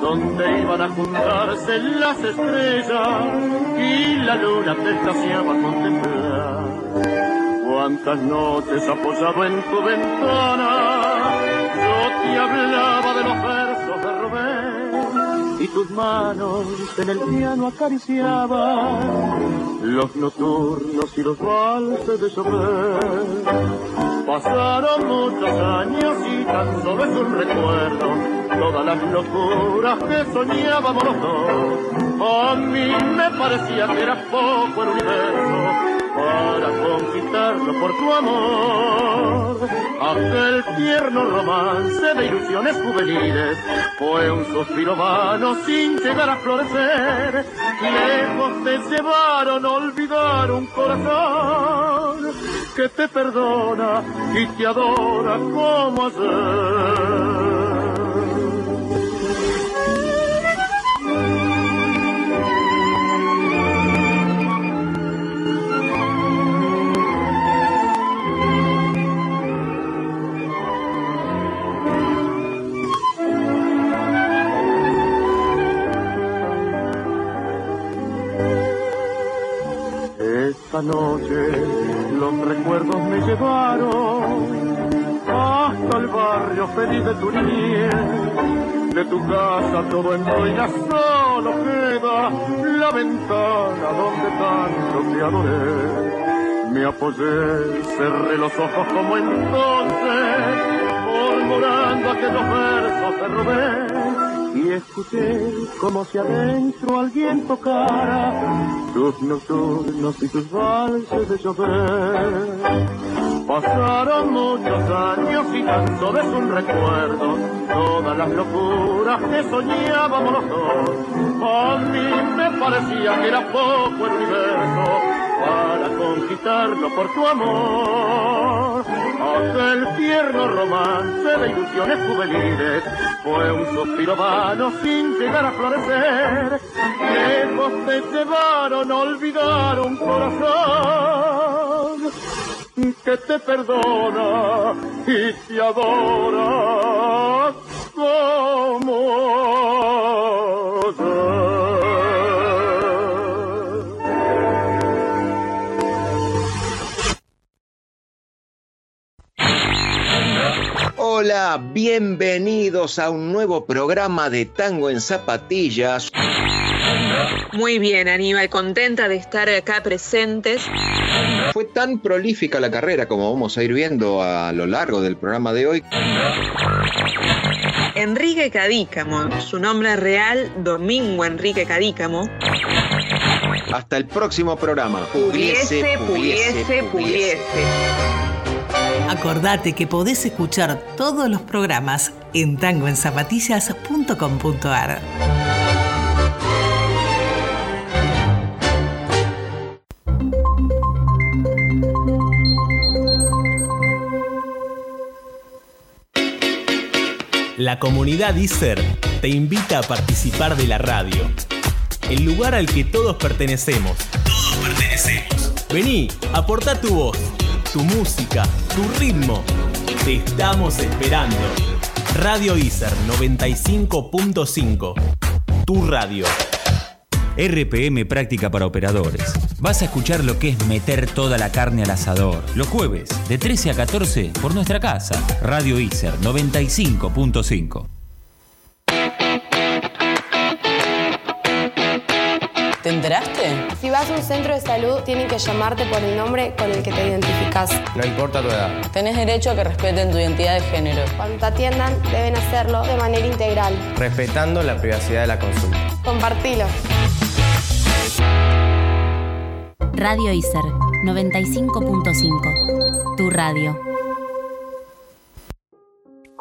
Donde iban a juntarse las estrellas y la luna te escaseaba a contemplar. Cuántas noches apoyado en tu ventana, yo te hablaba de los versos de Rubén y tus manos en el piano acariciaban los nocturnos y los valses de Chopin. Pasaron muchos años y tan solo es un recuerdo todas las locuras que soñábamos los dos. A mí me parecía que era poco el universo para conquistarlo por tu amor. Aquel tierno romance de ilusiones juveniles fue un suspiro vano sin llegar a florecer. Lejos te llevaron a olvidar un corazón que te perdona y te adora como ayer. Noche los recuerdos me llevaron hasta el barrio feliz de tu niñez. De tu casa todo en ruinas solo queda la ventana donde tanto te adoré. Me apoyé, cerré los ojos como entonces, murmurando aquellos versos te robé y escuché como si adentro alguien tocara tus nocturnos y tus valses de llover. Pasaron muchos años y tan solo es un recuerdo todas las locuras que soñábamos los dos. A mí me parecía que era poco el universo para conquistarlo por tu amor. Romance de ilusiones juveniles fue un suspiro vano sin llegar a florecer. Lejos te llevaron a olvidar un corazón que te perdona y te adora como Hola, bienvenidos a un nuevo programa de Tango en Zapatillas. Muy bien, Aníbal, contenta de estar acá presentes. Fue tan prolífica la carrera como vamos a ir viendo a lo largo del programa de hoy. Enrique Cadícamo, su nombre real, Domingo Enrique Cadícamo. Hasta el próximo programa. Puliese, puliese, puliese. Acordate que podés escuchar todos los programas en tangoenzapatillas.com.ar. La comunidad ISER te invita a participar de la radio. El lugar al que todos pertenecemos. Todos pertenecemos. Vení, aporta tu voz, tu música, tu ritmo. Te estamos esperando. Radio ISER 95.5. Tu radio. RPM Práctica para Operadores. Vas a escuchar lo que es meter toda la carne al asador. Los jueves, de 13 a 14, por nuestra casa. Radio ISER 95.5. ¿Te enteraste? Si vas a un centro de salud, tienen que llamarte por el nombre con el que te identificas. No importa tu edad. Tenés derecho a que respeten tu identidad de género. Cuando te atiendan, deben hacerlo de manera integral. Respetando la privacidad de la consulta. Compartilo. Radio ICER 95.5. Tu radio.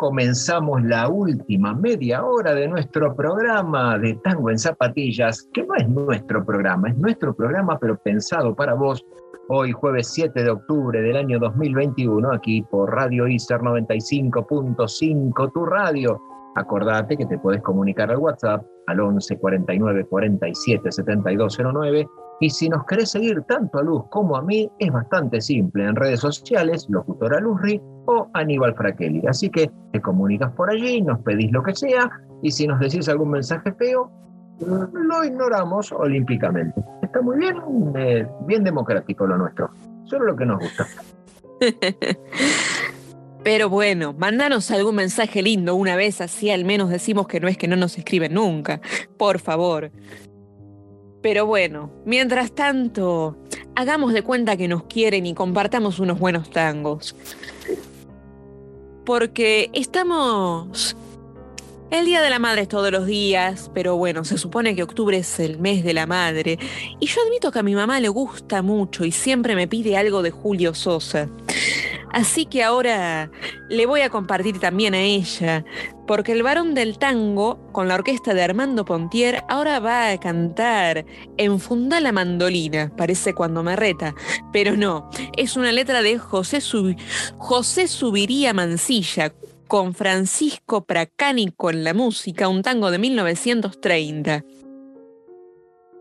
Comenzamos la última media hora de nuestro programa de Tango en Zapatillas, que no es nuestro programa, es nuestro programa pero pensado para vos. Hoy jueves 7 de octubre del año 2021, aquí por Radio ICER 95.5, tu radio. Acordate que te puedes comunicar al WhatsApp al 11 49 47 7209 y si nos querés seguir tanto a Luz como a mí, es bastante simple. En redes sociales, locutora Luzri o Aníbal Fraquelli. Así que te comunicas por allí, nos pedís lo que sea y si nos decís algún mensaje feo, lo ignoramos olímpicamente. Está muy bien, eh, bien democrático lo nuestro. Solo lo que nos gusta. Pero bueno, mandanos algún mensaje lindo una vez, así al menos decimos que no es que no nos escriben nunca. Por favor. Pero bueno, mientras tanto, hagamos de cuenta que nos quieren y compartamos unos buenos tangos. Porque estamos... El Día de la Madre es todos los días, pero bueno, se supone que octubre es el mes de la madre. Y yo admito que a mi mamá le gusta mucho y siempre me pide algo de Julio Sosa. Así que ahora le voy a compartir también a ella, porque el varón del tango, con la orquesta de Armando Pontier, ahora va a cantar Enfunda la mandolina, parece cuando me reta, pero no, es una letra de José, José Subiría Mancilla, con Francisco Pracánico en la música, un tango de 1930.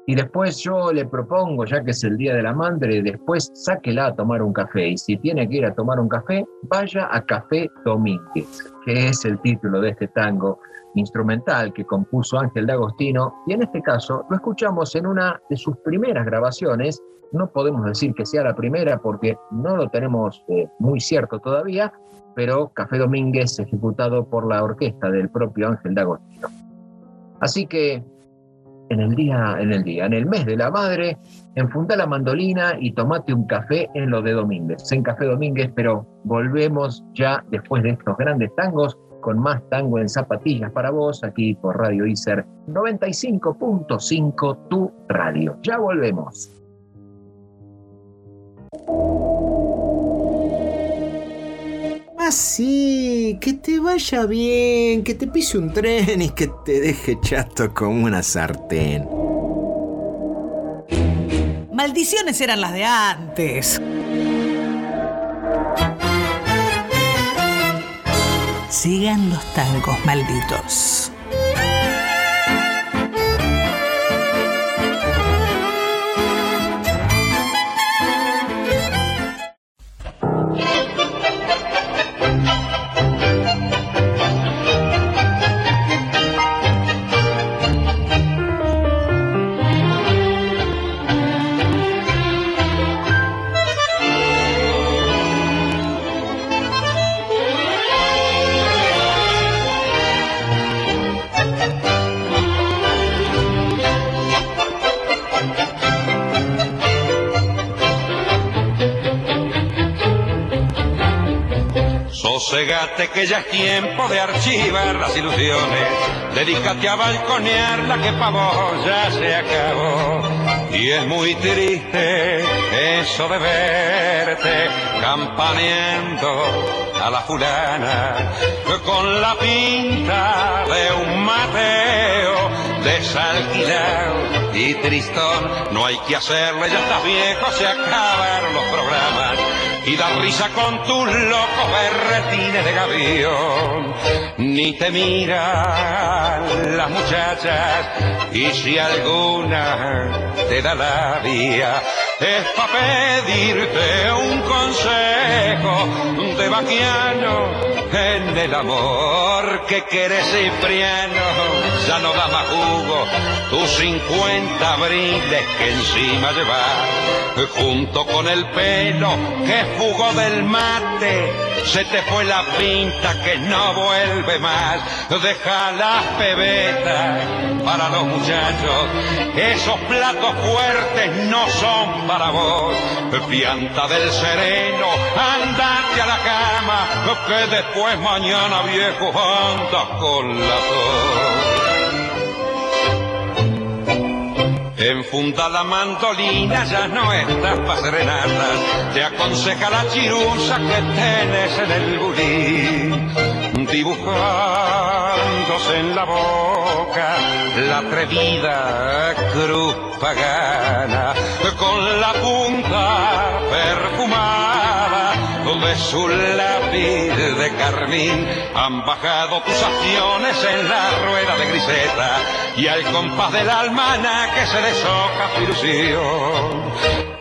Y después yo le propongo, ya que es el Día de la Madre, después sáquela a tomar un café. Y si tiene que ir a tomar un café, vaya a Café Domínguez, que es el título de este tango instrumental que compuso Ángel de Agostino. Y en este caso lo escuchamos en una de sus primeras grabaciones. No podemos decir que sea la primera porque no lo tenemos eh, muy cierto todavía, pero Café Domínguez ejecutado por la orquesta del propio Ángel de Agostino. Así que en el día, en el día, en el mes de la madre, enfunda la mandolina y tomate un café en lo de Domínguez, en Café Domínguez, pero volvemos ya después de estos grandes tangos con más tango en zapatillas para vos aquí por Radio ICER 95.5 tu radio. Ya volvemos. Así, que te vaya bien, que te pise un tren y que te deje chato como una sartén. Maldiciones eran las de antes. Sigan los tangos malditos. Sosegate que ya es tiempo de archivar las ilusiones. Dedícate a balconear la que pa' vos ya se acabó. Y es muy triste eso de verte campaneando a la fulana con la pinta de un Mateo desalquilado y tristón. No hay que hacerle, ya estás viejo, se acabaron los programas y da risa con tus locos berretines de gavión. Ni te miran las muchachas y si alguna te da la vía, es para pedirte un consejo de vaquiano en el amor que quieres Cipriano. Ya no da más jugo tus 50 abriles que encima llevar junto con el pelo que fugó del mate. Se te fue la pinta que no vuelve más. Deja las pebetas para los muchachos. Esos platos fuertes no son para vos. Pianta del sereno andate a la cama que después mañana viejo anda con la tos. Enfunda la mandolina, ya no estás pa' serenatas, te aconseja la chirusa que tenés en el bulín, dibujándose en la boca la atrevida cruz pagana, con la punta perfumada de su lápiz de carmín han bajado tus acciones en la rueda de griseta y al compás del almana que se deshoja tu ilusión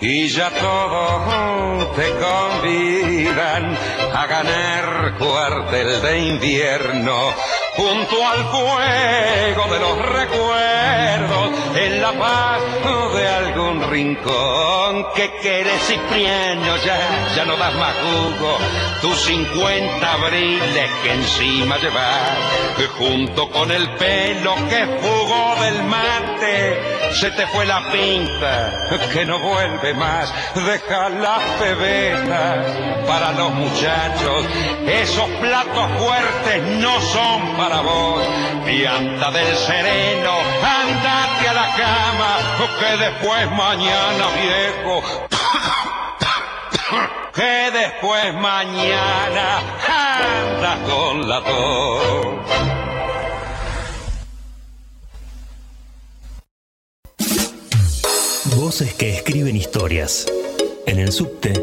y ya todos te convidan a ganar cuartel de invierno junto al fuego de los recuerdos en la paz de algún rincón que quieres Cipriano ya, ya no das más jugo tus 50 abriles que encima llevar junto con el pelo que fugó del mate se te fue la pinta que no vuelve más deja las pebetas para los muchachos esos platos fuertes no son para vos pianta del sereno andate a la cama que después mañana viejo que después mañana anda con la tos Voces que escriben historias. En el subte,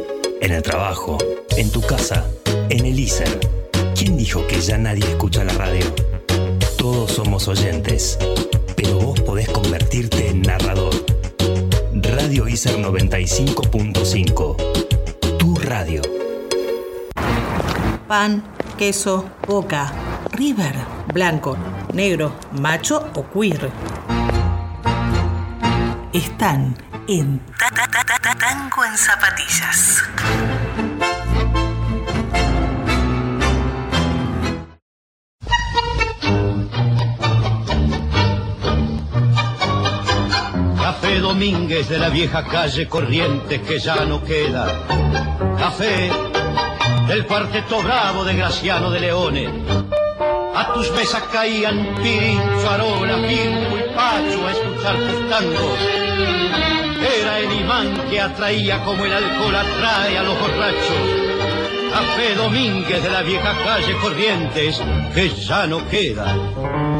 en el trabajo, en tu casa, en el ISER. ¿Quién dijo que ya nadie escucha la radio? Todos somos oyentes, pero vos podés convertirte en narrador. Radio ISER 95.5. Tu radio. Pan, queso, boca, river, blanco, negro, macho o queer. Están en Ta- Ta- Ta- Ta- Ta- Tango en Zapatillas. Domínguez de la vieja calle Corrientes que ya no queda. Café del cuarteto bravo de Graciano de Leone. A tus mesas caían Pirincho, Arona, Pirco y Pacho a escuchar tus tangos. Era el imán que atraía como el alcohol atrae a los borrachos. Café Domínguez de la vieja calle Corrientes que ya no queda.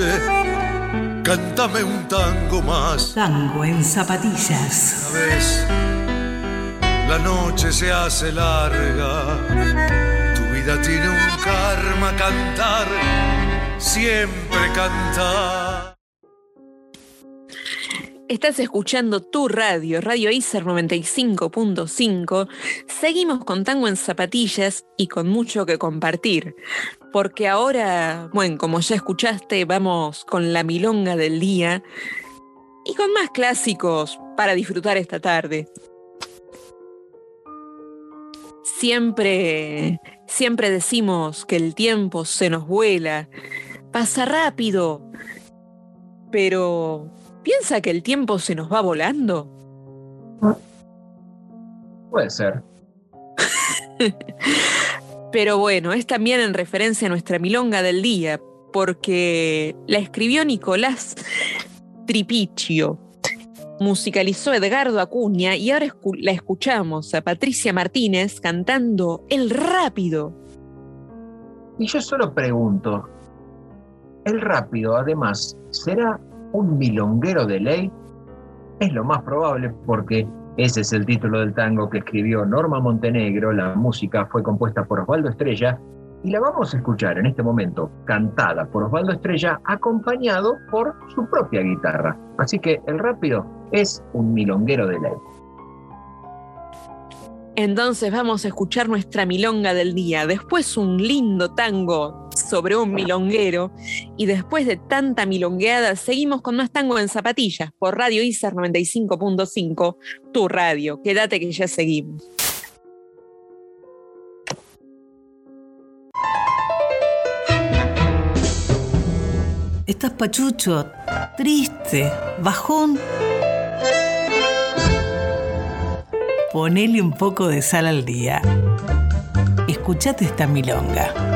Goyeneche, cántame un tango más. Tango en zapatillas. Ya ves, la noche se hace larga. Tu vida tiene un karma cantar, siempre cantar. Estás escuchando tu radio, Radio ICER 95.5. Seguimos con tango en zapatillas y con mucho que compartir. Porque ahora, bueno, como ya escuchaste, vamos con la milonga del día y con más clásicos para disfrutar esta tarde. Siempre, siempre decimos que el tiempo se nos vuela, pasa rápido, pero ¿piensa que el tiempo se nos va volando? Puede ser. Pero bueno, es también en referencia a nuestra milonga del día, porque la escribió Nicolás Tripicchio, musicalizó Edgardo Acuña y ahora la escuchamos a Patricia Martínez cantando El Rápido. Y yo solo pregunto, ¿el rápido además será un milonguero de ley? Es lo más probable porque ese es el título del tango que escribió Norma Montenegro, la música fue compuesta por Osvaldo Estrella y la vamos a escuchar en este momento cantada por Osvaldo Estrella acompañado por su propia guitarra. Así que el rápido es un milonguero de ley. Entonces vamos a escuchar nuestra milonga del día, después un lindo tango sobre un milonguero y después de tanta milongueada seguimos con más tango en zapatillas por Radio ICER 95.5, tu radio. Quédate que ya seguimos. Estás pachucho, triste, bajón. Ponele un poco de sal al día. Escuchate esta milonga.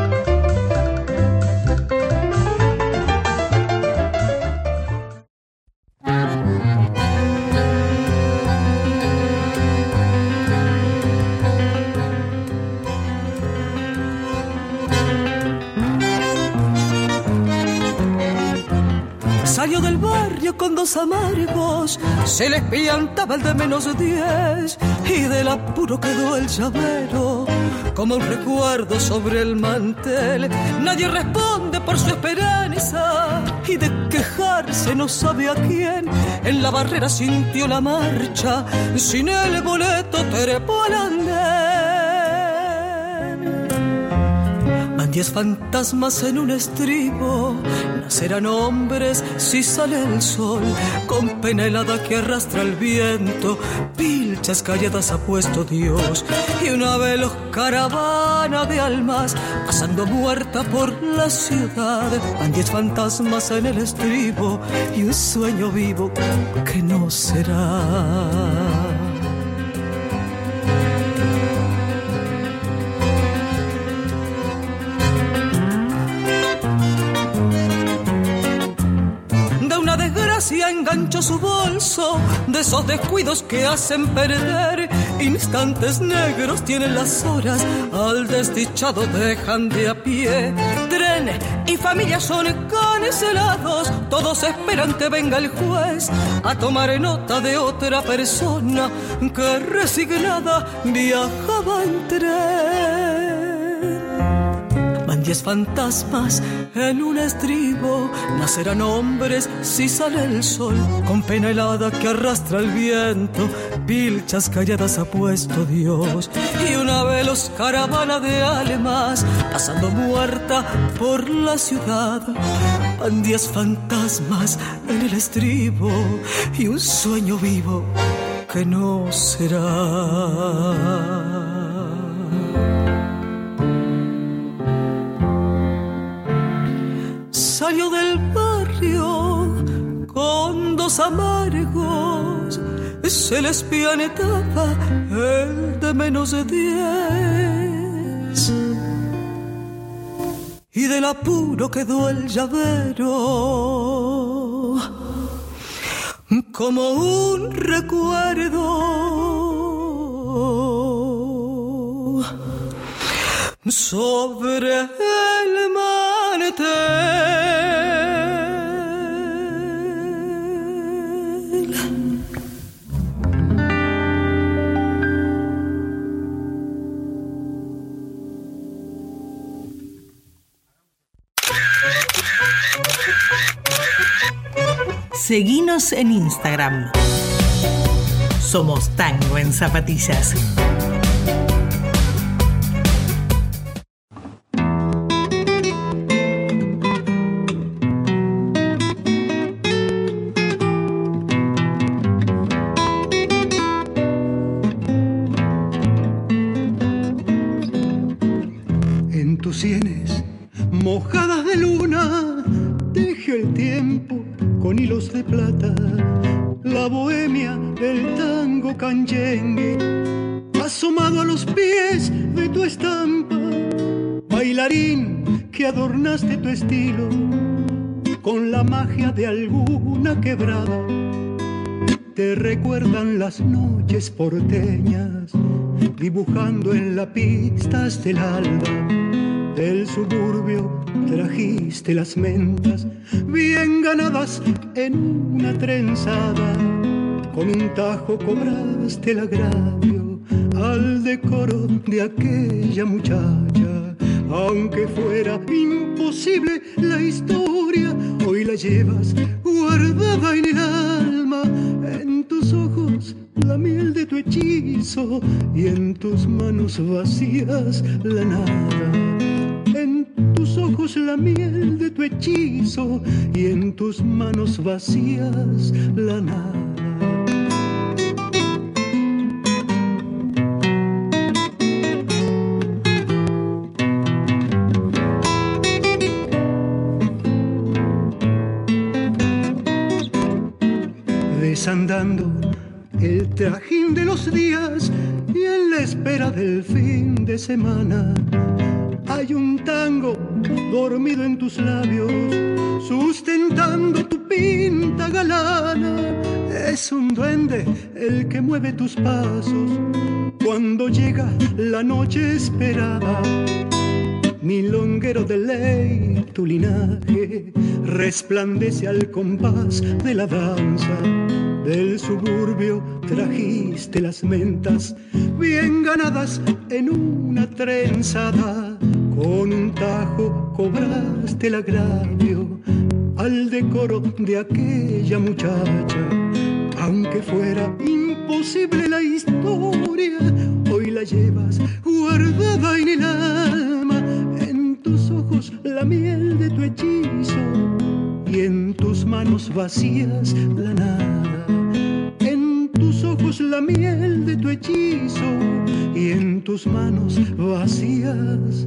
Con dos amargos, se les piantaba el de menos diez y del apuro quedó el llavero como un recuerdo sobre el mantel. Nadie responde por su esperanza y de quejarse no sabe a quién. En la barrera sintió la marcha, sin el boleto trepó al. Diez fantasmas en un estribo, nacerán hombres si sale el sol, con pena helada que arrastra el viento, pilchas calladas ha puesto Dios, y una veloz caravana de almas pasando muerta por la ciudad. Van diez fantasmas en el estribo y un sueño vivo que no será. Desgracia enganchó su bolso, de esos descuidos que hacen perder. Instantes negros tienen las horas, al desdichado dejan de a pie. Tren y familia son cancelados, todos esperan que venga el juez a tomar nota de otra persona que resignada viajaba en tren. Diez fantasmas en un estribo, nacerán hombres si sale el sol, con pena helada que arrastra el viento, pilchas calladas ha puesto Dios, y una veloz caravana de almas pasando muerta por la ciudad. Van diez fantasmas en el estribo y un sueño vivo que no será. Del barrio con dos amargos, se les pianetaba el de menos de diez. Y del apuro quedó el llavero como un recuerdo sobre el mantel. Seguinos en Instagram. Somos Tango en Zapatillas. Noches porteñas, dibujando en la pista hasta el alba. Del suburbio trajiste las mentas, bien ganadas en una trenzada. Con un tajo cobraste el agravio al decoro de aquella muchacha. Aunque fuera imposible la historia, hoy la llevas guardada en el alma, la miel de tu hechizo y en tus manos vacías la nada. En tus ojos la miel de tu hechizo y en tus manos vacías la nada. Del fin de semana. Hay un tango dormido en tus labios sustentando tu pinta galana. Es un duende el que mueve tus pasos cuando llega la noche esperada. Milonguero de ley, tu linaje resplandece al compás de la danza. Del suburbio trajiste las mentas bien ganadas en una trenzada. Con un tajo cobraste el agravio al decoro de aquella muchacha. Aunque fuera imposible la historia, hoy la llevas guardada en el alma en tus ojos la miel de tu hechizo y en tus manos vacías la nada. En tus ojos la miel de tu hechizo y en tus manos vacías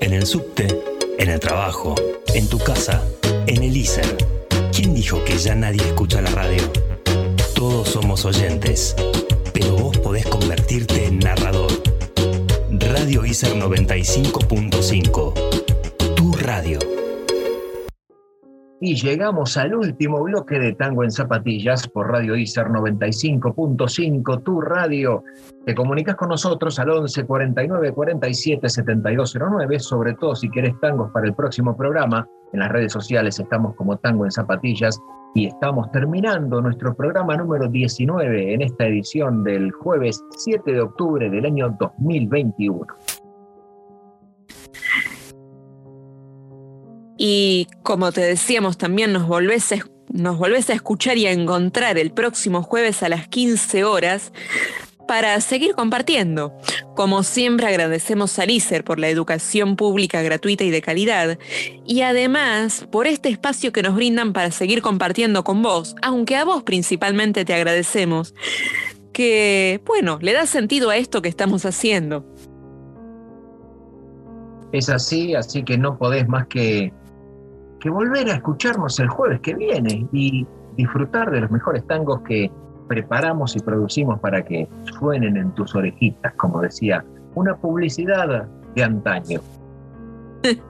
En el subte, en el trabajo, en tu casa, en el ISER. ¿Quién dijo que ya nadie escucha la radio? Todos somos oyentes, pero vos podés convertirte en narrador. Radio ISER 95.5. Tu radio. Y llegamos al último bloque de Tango en Zapatillas por Radio ISER 95.5, tu radio. Te comunicas con nosotros al 11 49 47 7209, sobre todo si querés tangos para el próximo programa. En las redes sociales estamos como Tango en Zapatillas y estamos terminando nuestro programa número 19 en esta edición del jueves 7 de octubre del año 2021. Y como te decíamos, también nos volvés, a, escuchar y a encontrar el próximo jueves a las 15 horas para seguir compartiendo. Como siempre agradecemos a ISER por la educación pública gratuita y de calidad y además por este espacio que nos brindan para seguir compartiendo con vos, aunque a vos principalmente te agradecemos, que bueno, le da sentido a esto que estamos haciendo. Es así, así que no podés más que, que volver a escucharnos el jueves que viene y disfrutar de los mejores tangos que preparamos y producimos para que suenen en tus orejitas, como decía, una publicidad de antaño.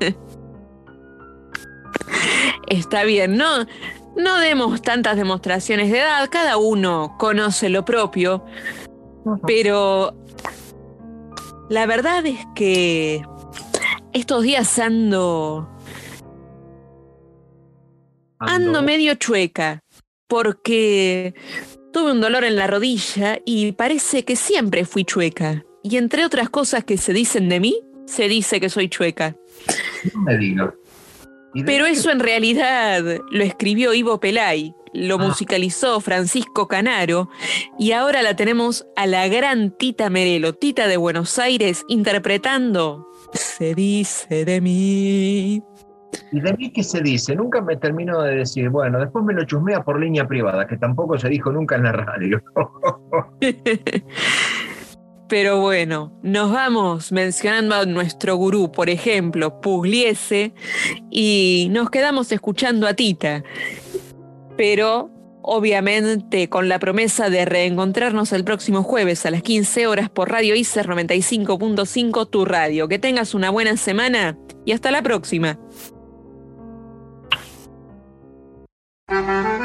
Está bien, no, no demos tantas demostraciones de edad, cada uno conoce lo propio, pero la verdad es que estos días ando... Ando medio chueca, porque tuve un dolor en la rodilla y parece que siempre fui chueca. Y entre otras cosas que se dicen de mí, se dice que soy chueca. No me digas. Pero eso en realidad lo escribió Ivo Pelay, lo musicalizó Francisco Canaro y ahora la tenemos a la gran Tita Merelo, Tita de Buenos Aires, interpretando Se dice de mí. ¿Y de mí qué se dice? Nunca me termino de decir, bueno, después me lo chusmea por línea privada, que tampoco se dijo nunca en la radio. Pero bueno, nos vamos mencionando a nuestro gurú, por ejemplo, Pugliese, y nos quedamos escuchando a Tita. Pero obviamente con la promesa de reencontrarnos el próximo jueves a las 15 horas por Radio ICER 95.5, tu radio. Que tengas una buena semana y hasta la próxima. Se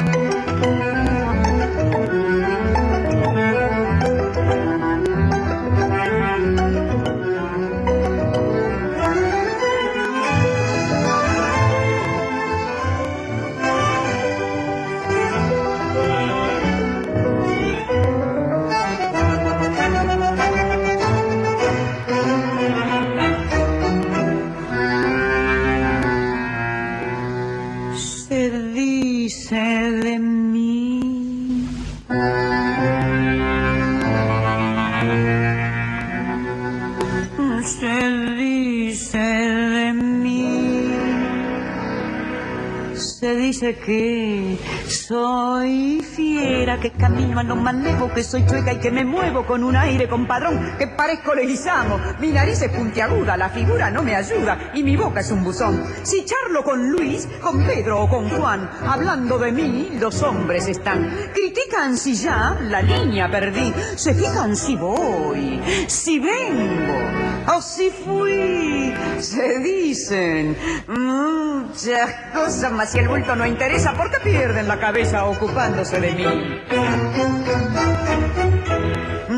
dice que soy fiera, que camino a lo malevo, que soy chueca y que me muevo con un aire compadrón, que parezco leguizamo. Mi nariz es puntiaguda, la figura no me ayuda y mi boca es un buzón. Si charlo con Luis, con Pedro o con Juan, hablando de mí, los hombres están. Critican si ya la línea perdí, se fijan si voy, si vengo o si fui. Se dicen muchas cosas, mas si el bulto no interesa, ¿por qué pierden la cabeza ocupándose de mí?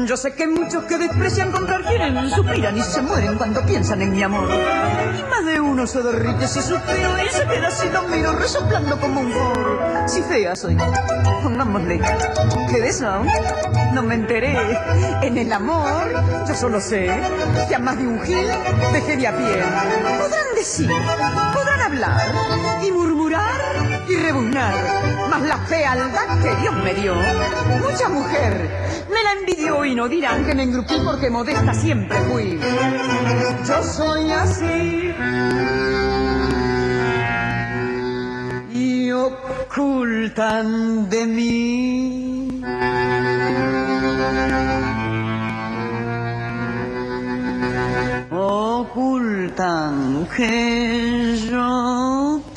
Yo sé que muchos que desprecian comprar quieren, suspiran y se mueren cuando piensan en mi amor. Y más de uno se derrite si suspiro y se queda así lo miro resoplando como un gorro. Si fea soy, pongámosle, que de eso no me enteré. En el amor, yo solo sé que a más de un gil dejé de a pie. Podrán decir, podrán hablar y murmurar y rebuznar, la fealdad que Dios me dio, mucha mujer me la envidió y no dirán que me engrupí porque modesta siempre fui. Yo soy así. Y ocultan de mí. Ocultan que yo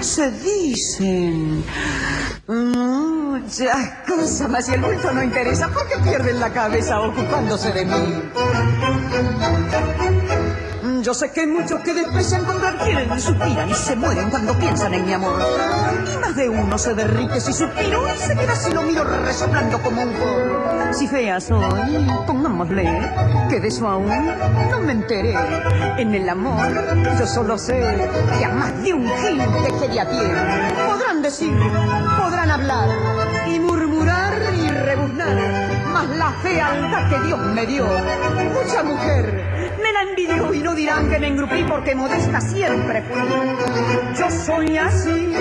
Se dicen muchas cosas, mas si el bulto no interesa, ¿por qué pierden la cabeza ocupándose de mí? Yo sé que muchos que desprecian comprar quieren, suspiran y se mueren cuando piensan en mi amor. Y más de uno se derrite si suspiro y se queda si lo miro resoplando como un gorro. Si fea soy, pongámosle que de eso aún no me enteré. En el amor yo solo sé que a más de un gil te quería bien. Podrán decir, podrán hablar y murmurar y rebuznar, mas la fealdad que Dios me dio, mucha mujer me la envidió y no dirán que me engrupí porque modesta siempre fui. Yo soy así.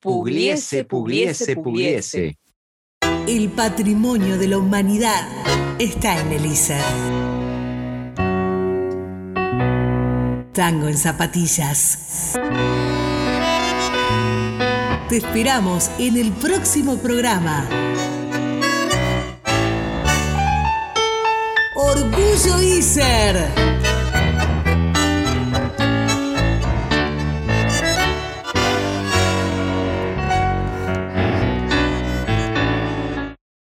Pugliese, pugliese, pugliese. El patrimonio de la humanidad está en el ISER. Tango en zapatillas. Te esperamos en el próximo programa. Orgullo ISER.